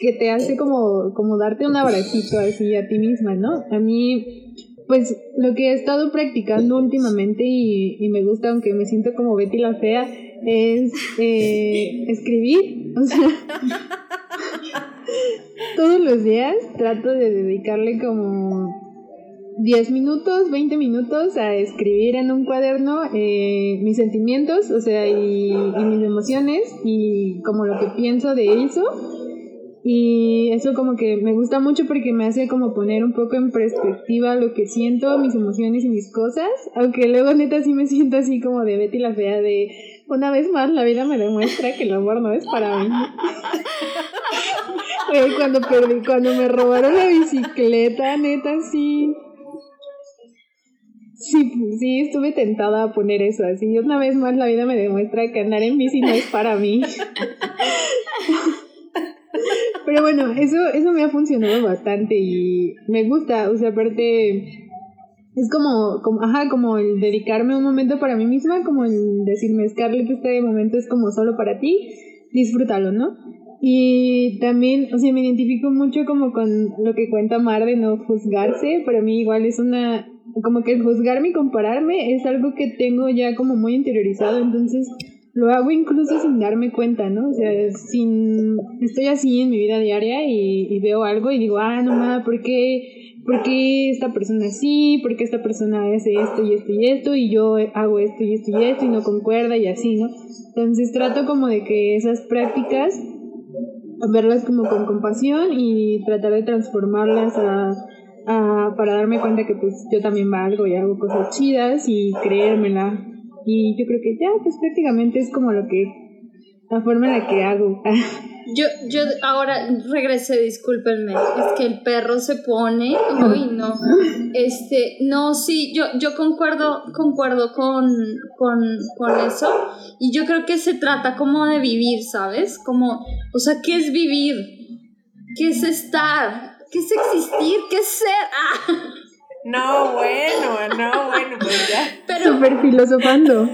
que te hace como, como darte un abracito así a ti misma, ¿no? A mí pues lo que he estado practicando últimamente y, y, me gusta, aunque me siento como Betty la Fea, es eh, escribir. O sea, todos los días trato de dedicarle como 10 minutos, 20 minutos a escribir en un cuaderno eh, mis sentimientos, o sea, y, mis emociones y como lo que pienso de eso y eso como que me gusta mucho porque me hace como poner un poco en perspectiva lo que siento, mis emociones y mis cosas. Aunque luego neta sí me siento así como de Betty la fea de una vez más la vida me demuestra que el amor no es para mí. cuando perdí, cuando me robaron la bicicleta, neta sí. Sí, sí, estuve tentada a poner eso así. Una vez más la vida me demuestra que andar en bici no es para mí. Pero bueno, eso, eso me ha funcionado bastante y me gusta, o sea, aparte es como, como, ajá, como el dedicarme un momento para mí misma, como el decirme, Scarlett, este momento es como solo para ti, disfrútalo, ¿no? Y también, o sea, me identifico mucho como con lo que cuenta Mar de no juzgarse, para mí igual es una, como que juzgarme y compararme es algo que tengo ya como muy interiorizado, entonces lo hago incluso sin darme cuenta, ¿no? O sea, sin, estoy así en mi vida diaria y, veo algo y digo, ah, no mames, ¿por qué, ¿por qué esta persona así? ¿Por qué esta persona hace esto y esto y esto? Y yo hago esto y esto y esto y no concuerda y así, ¿no? Entonces trato como de que esas prácticas, verlas como con compasión y tratar de transformarlas a, a, para darme cuenta que pues yo también valgo y hago cosas chidas y creérmela y yo creo que ya, pues prácticamente es como lo que, la forma en la que hago.
Yo, yo ahora regresé, discúlpenme, es que el perro se pone, uy, no, este, no, sí, yo, yo concuerdo, concuerdo con, con, con eso, y yo creo que se trata como de vivir, ¿sabes? Como, o sea, ¿qué es vivir? ¿Qué es estar? ¿Qué es existir? ¿Qué es ser? Ah.
No, bueno, no, bueno, pues ya.
Pero,
Súper filosofando.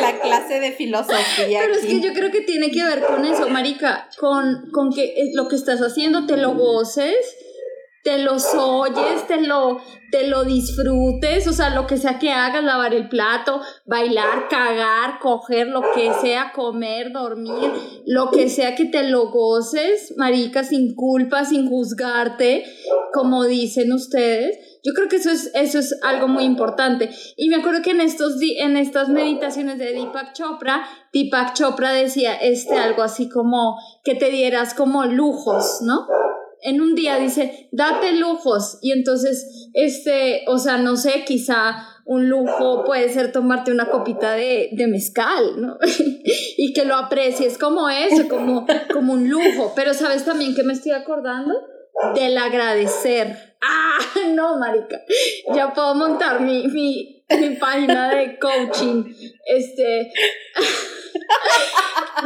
La clase de filosofía.
pero es que yo creo que tiene que ver con eso, Marica, con, con que eh, lo que estás haciendo te lo goces, te los oyes, te lo, te lo disfrutes, o sea, lo que sea que hagas, lavar el plato, bailar, cagar, coger, lo que sea, comer, dormir, lo que sea que te lo goces, Marica, sin culpa, sin juzgarte, como dicen ustedes. Yo creo que eso es, eso es algo muy importante. Y me acuerdo que en, estos en estas meditaciones de Deepak Chopra, Deepak Chopra decía este, algo así como que te dieras como lujos, ¿no? En un día dice, date lujos. Y entonces, este, o sea, no sé, quizá un lujo puede ser tomarte una copita de, de mezcal, ¿no? y que lo aprecies como eso, como, como un lujo. Pero ¿sabes también que me estoy acordando? Del agradecer. Ah, no, marica. Ya puedo montar mi, mi, página de coaching. Este.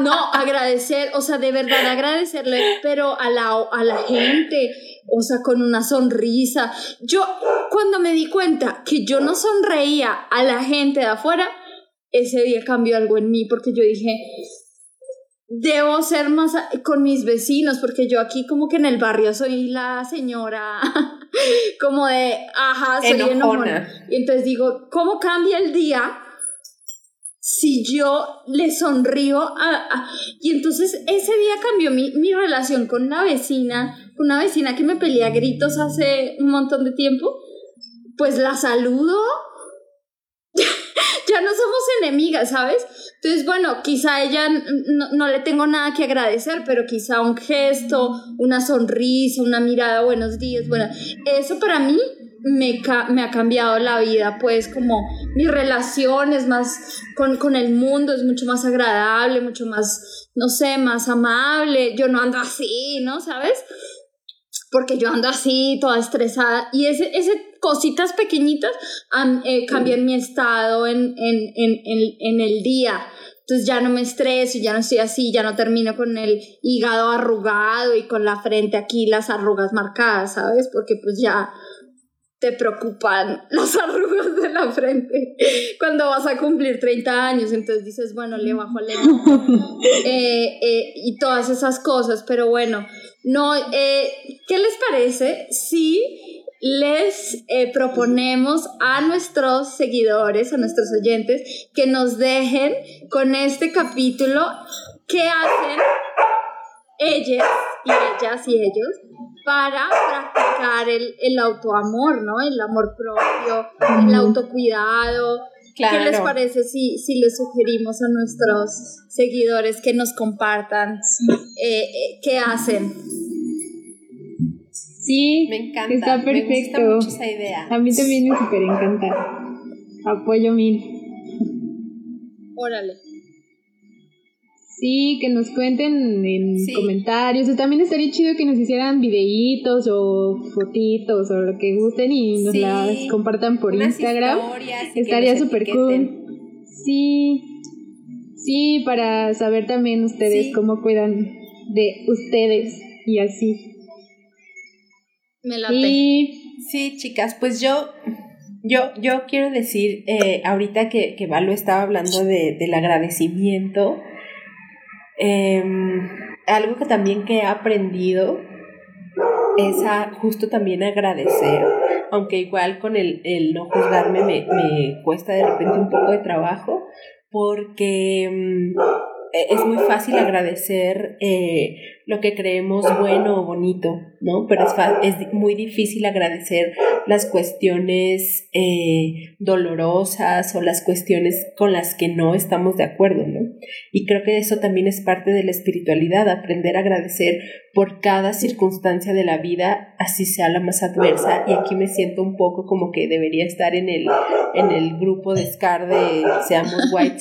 No, agradecer, o sea, de verdad agradecerle, pero a la, a la gente, o sea, con una sonrisa. Yo, cuando me di cuenta que yo no sonreía a la gente de afuera, ese día cambió algo en mí, porque yo dije, debo ser más con mis vecinos, porque yo aquí como que en el barrio soy la señora, como de, ajá, soy
Enojona.
enojona. Y entonces digo, ¿cómo cambia el día? si yo le sonrío a, a- y entonces ese día cambió mi, mi relación con una vecina, con una vecina que me pelea gritos hace un montón de tiempo, pues la saludo. Ya no somos enemigas, ¿sabes? Entonces, bueno, quizá ella no, no le tengo nada que agradecer, pero quizá un gesto, una sonrisa, una mirada, buenos días, bueno, eso para mí me, me ha cambiado la vida, pues como mi relación es más con, con el mundo, es mucho más agradable, mucho más, no sé, más amable, yo no ando así, ¿no? ¿Sabes? Porque yo ando así, toda estresada, y ese, ese cositas pequeñitas han, eh, cambian mi estado en, en, en, en, en el día. Entonces ya no me estreso, ya no estoy así, ya no termino con el hígado arrugado y con la frente aquí las arrugas marcadas, ¿sabes? Porque pues ya te preocupan las arrugas de la frente cuando vas a cumplir 30 años, entonces dices, bueno, le bajo el enojo eh, eh, y todas esas cosas, pero bueno, no, eh, ¿qué les parece si les eh, proponemos a nuestros seguidores, a nuestros oyentes, que nos dejen con este capítulo qué hacen ellas y ellas y ellos para practicar el, el autoamor, ¿no? El amor propio, el autocuidado.
Claro.
¿Qué les parece si, si les sugerimos a nuestros seguidores que nos compartan eh, eh, qué hacen?
Sí,
Me encanta.
está
Me gusta
perfecto.
mucho esa idea.
A mí también me súper encanta. Apoyo mil.
Órale.
Sí, que nos cuenten en
Sí.
comentarios. O también estaría chido que nos hicieran videitos o fotitos o lo que gusten y nos
Sí.
las compartan por
Unas
Instagram. Estaría súper cool. Sí. Sí, para saber también ustedes
Sí.
cómo cuidan de ustedes y así.
Me late.
Y
Sí, chicas, pues yo, yo, yo quiero decir, eh, ahorita que, que Valo estaba hablando de, del agradecimiento, em, algo que también que he aprendido es a justo también agradecer, aunque igual con el, el no juzgarme me, me cuesta de repente un poco de trabajo, porque mm, e- es muy fácil agradecer eh, lo que creemos bueno o bonito, ¿no? Pero es, es muy difícil agradecer las cuestiones eh, dolorosas o las cuestiones con las que no estamos de acuerdo, ¿no? Y creo que eso también es parte de la espiritualidad, aprender a agradecer por cada circunstancia de la vida, así sea la más adversa. Y aquí me siento un poco como que debería estar en el, en el grupo de Scar de Seamos White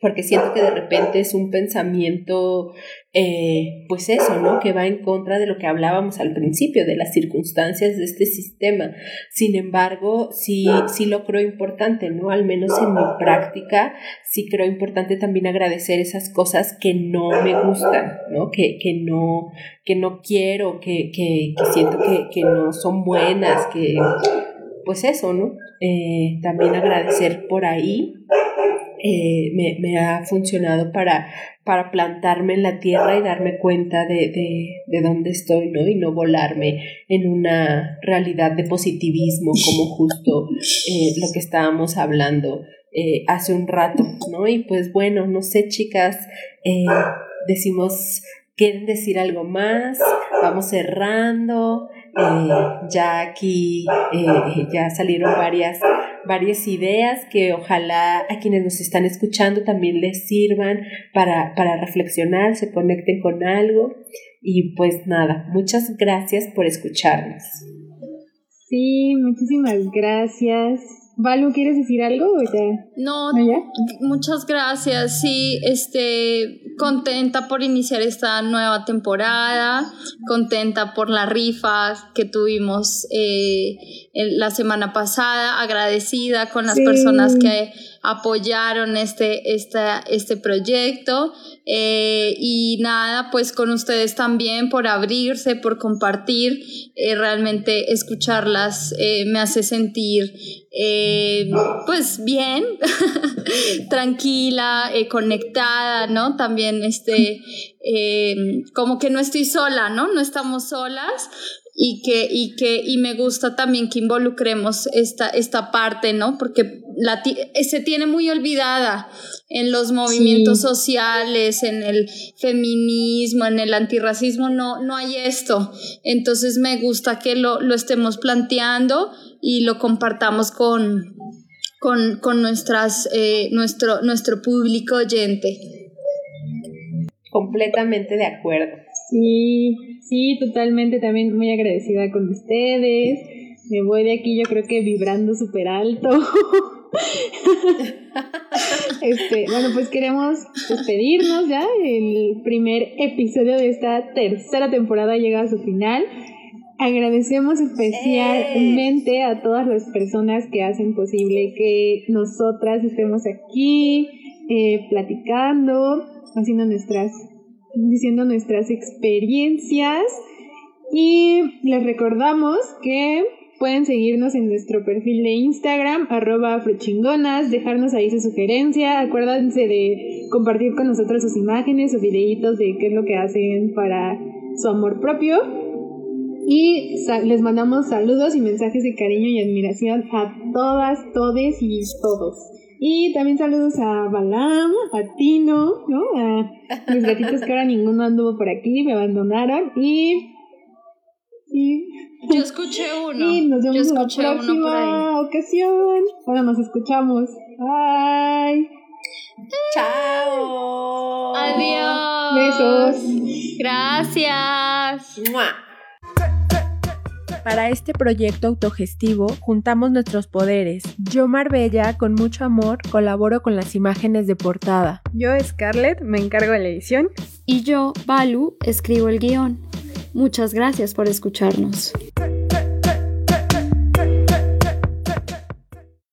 porque siento que de repente es un pensamiento, eh, pues eso, ¿no? Que va en contra de lo que hablábamos al principio, de las circunstancias de este sistema. Sin embargo, sí, sí lo creo importante, ¿no? Al menos en mi práctica, sí creo importante también agradecer esas cosas que no me gustan, ¿no? Que, que no, que no quiero, que, que, que siento que, que no son buenas, que, pues eso, ¿no? Eh, también agradecer por ahí eh, me, me, ha funcionado para, para plantarme en la tierra y darme cuenta de, de, de, dónde estoy, ¿no? Y no volarme en una realidad de positivismo como justo eh, lo que estábamos hablando eh, hace un rato, ¿no? Y pues bueno, no sé, chicas, decimos, ¿quieren decir algo más? Vamos cerrando. ya aquí ya salieron varias varias ideas que ojalá a quienes nos están escuchando también les sirvan para, para reflexionar, se conecten con algo. Y pues nada, muchas gracias por escucharnos.
Sí, muchísimas gracias. Valu, ¿quieres decir algo o ya?
No, muchas gracias. Sí, este, contenta por iniciar esta nueva temporada, contenta por las rifas que tuvimos eh, la semana pasada, agradecida con las sí. personas que apoyaron este, este proyecto. Eh, y nada, pues con ustedes también por abrirse, por compartir, eh, realmente escucharlas eh, me hace sentir pues bien, tranquila, conectada, ¿no? También este, como que no estoy sola, ¿no? No estamos solas, y que, y que, y me gusta también que involucremos esta, esta parte, ¿no? Porque la, se tiene muy olvidada en los movimientos sí. sociales, en el feminismo, en el antirracismo, no, no hay esto. Entonces me gusta que lo, lo estemos planteando y lo compartamos con, con, con nuestras, eh, nuestro, nuestro público oyente.
Completamente de acuerdo.
Sí, sí, totalmente. También muy agradecida con ustedes. Me voy de aquí, yo creo que vibrando súper alto. este, bueno, pues queremos despedirnos ya. El primer episodio de esta tercera temporada llega a su final. Agradecemos especialmente a todas las personas que hacen posible que nosotras estemos aquí eh, platicando, haciendo nuestras diciendo nuestras experiencias y les recordamos que pueden seguirnos en nuestro perfil de Instagram, arroba afrochingonas, dejarnos ahí su sugerencia, acuérdense de compartir con nosotros sus imágenes o videitos de qué es lo que hacen para su amor propio. Y les mandamos saludos y mensajes de cariño y admiración a todas, todes y todos. Y también saludos a Balam, a Tino, ¿no? A mis gatitos que ahora ninguno anduvo por aquí, me abandonaron. Y.
y Yo escuché uno.
Y nos vemos en la
escuché uno por
próxima ocasión. Bueno, nos escuchamos. Bye.
Chao.
Adiós.
Besos.
Gracias.
¡Mua!
Para este proyecto autogestivo juntamos nuestros poderes. Yo, Marbella, con mucho amor, colaboro con las imágenes de portada.
Yo, Scarlett, me encargo de la edición.
Y yo, Balu, escribo el guion. Muchas gracias por escucharnos.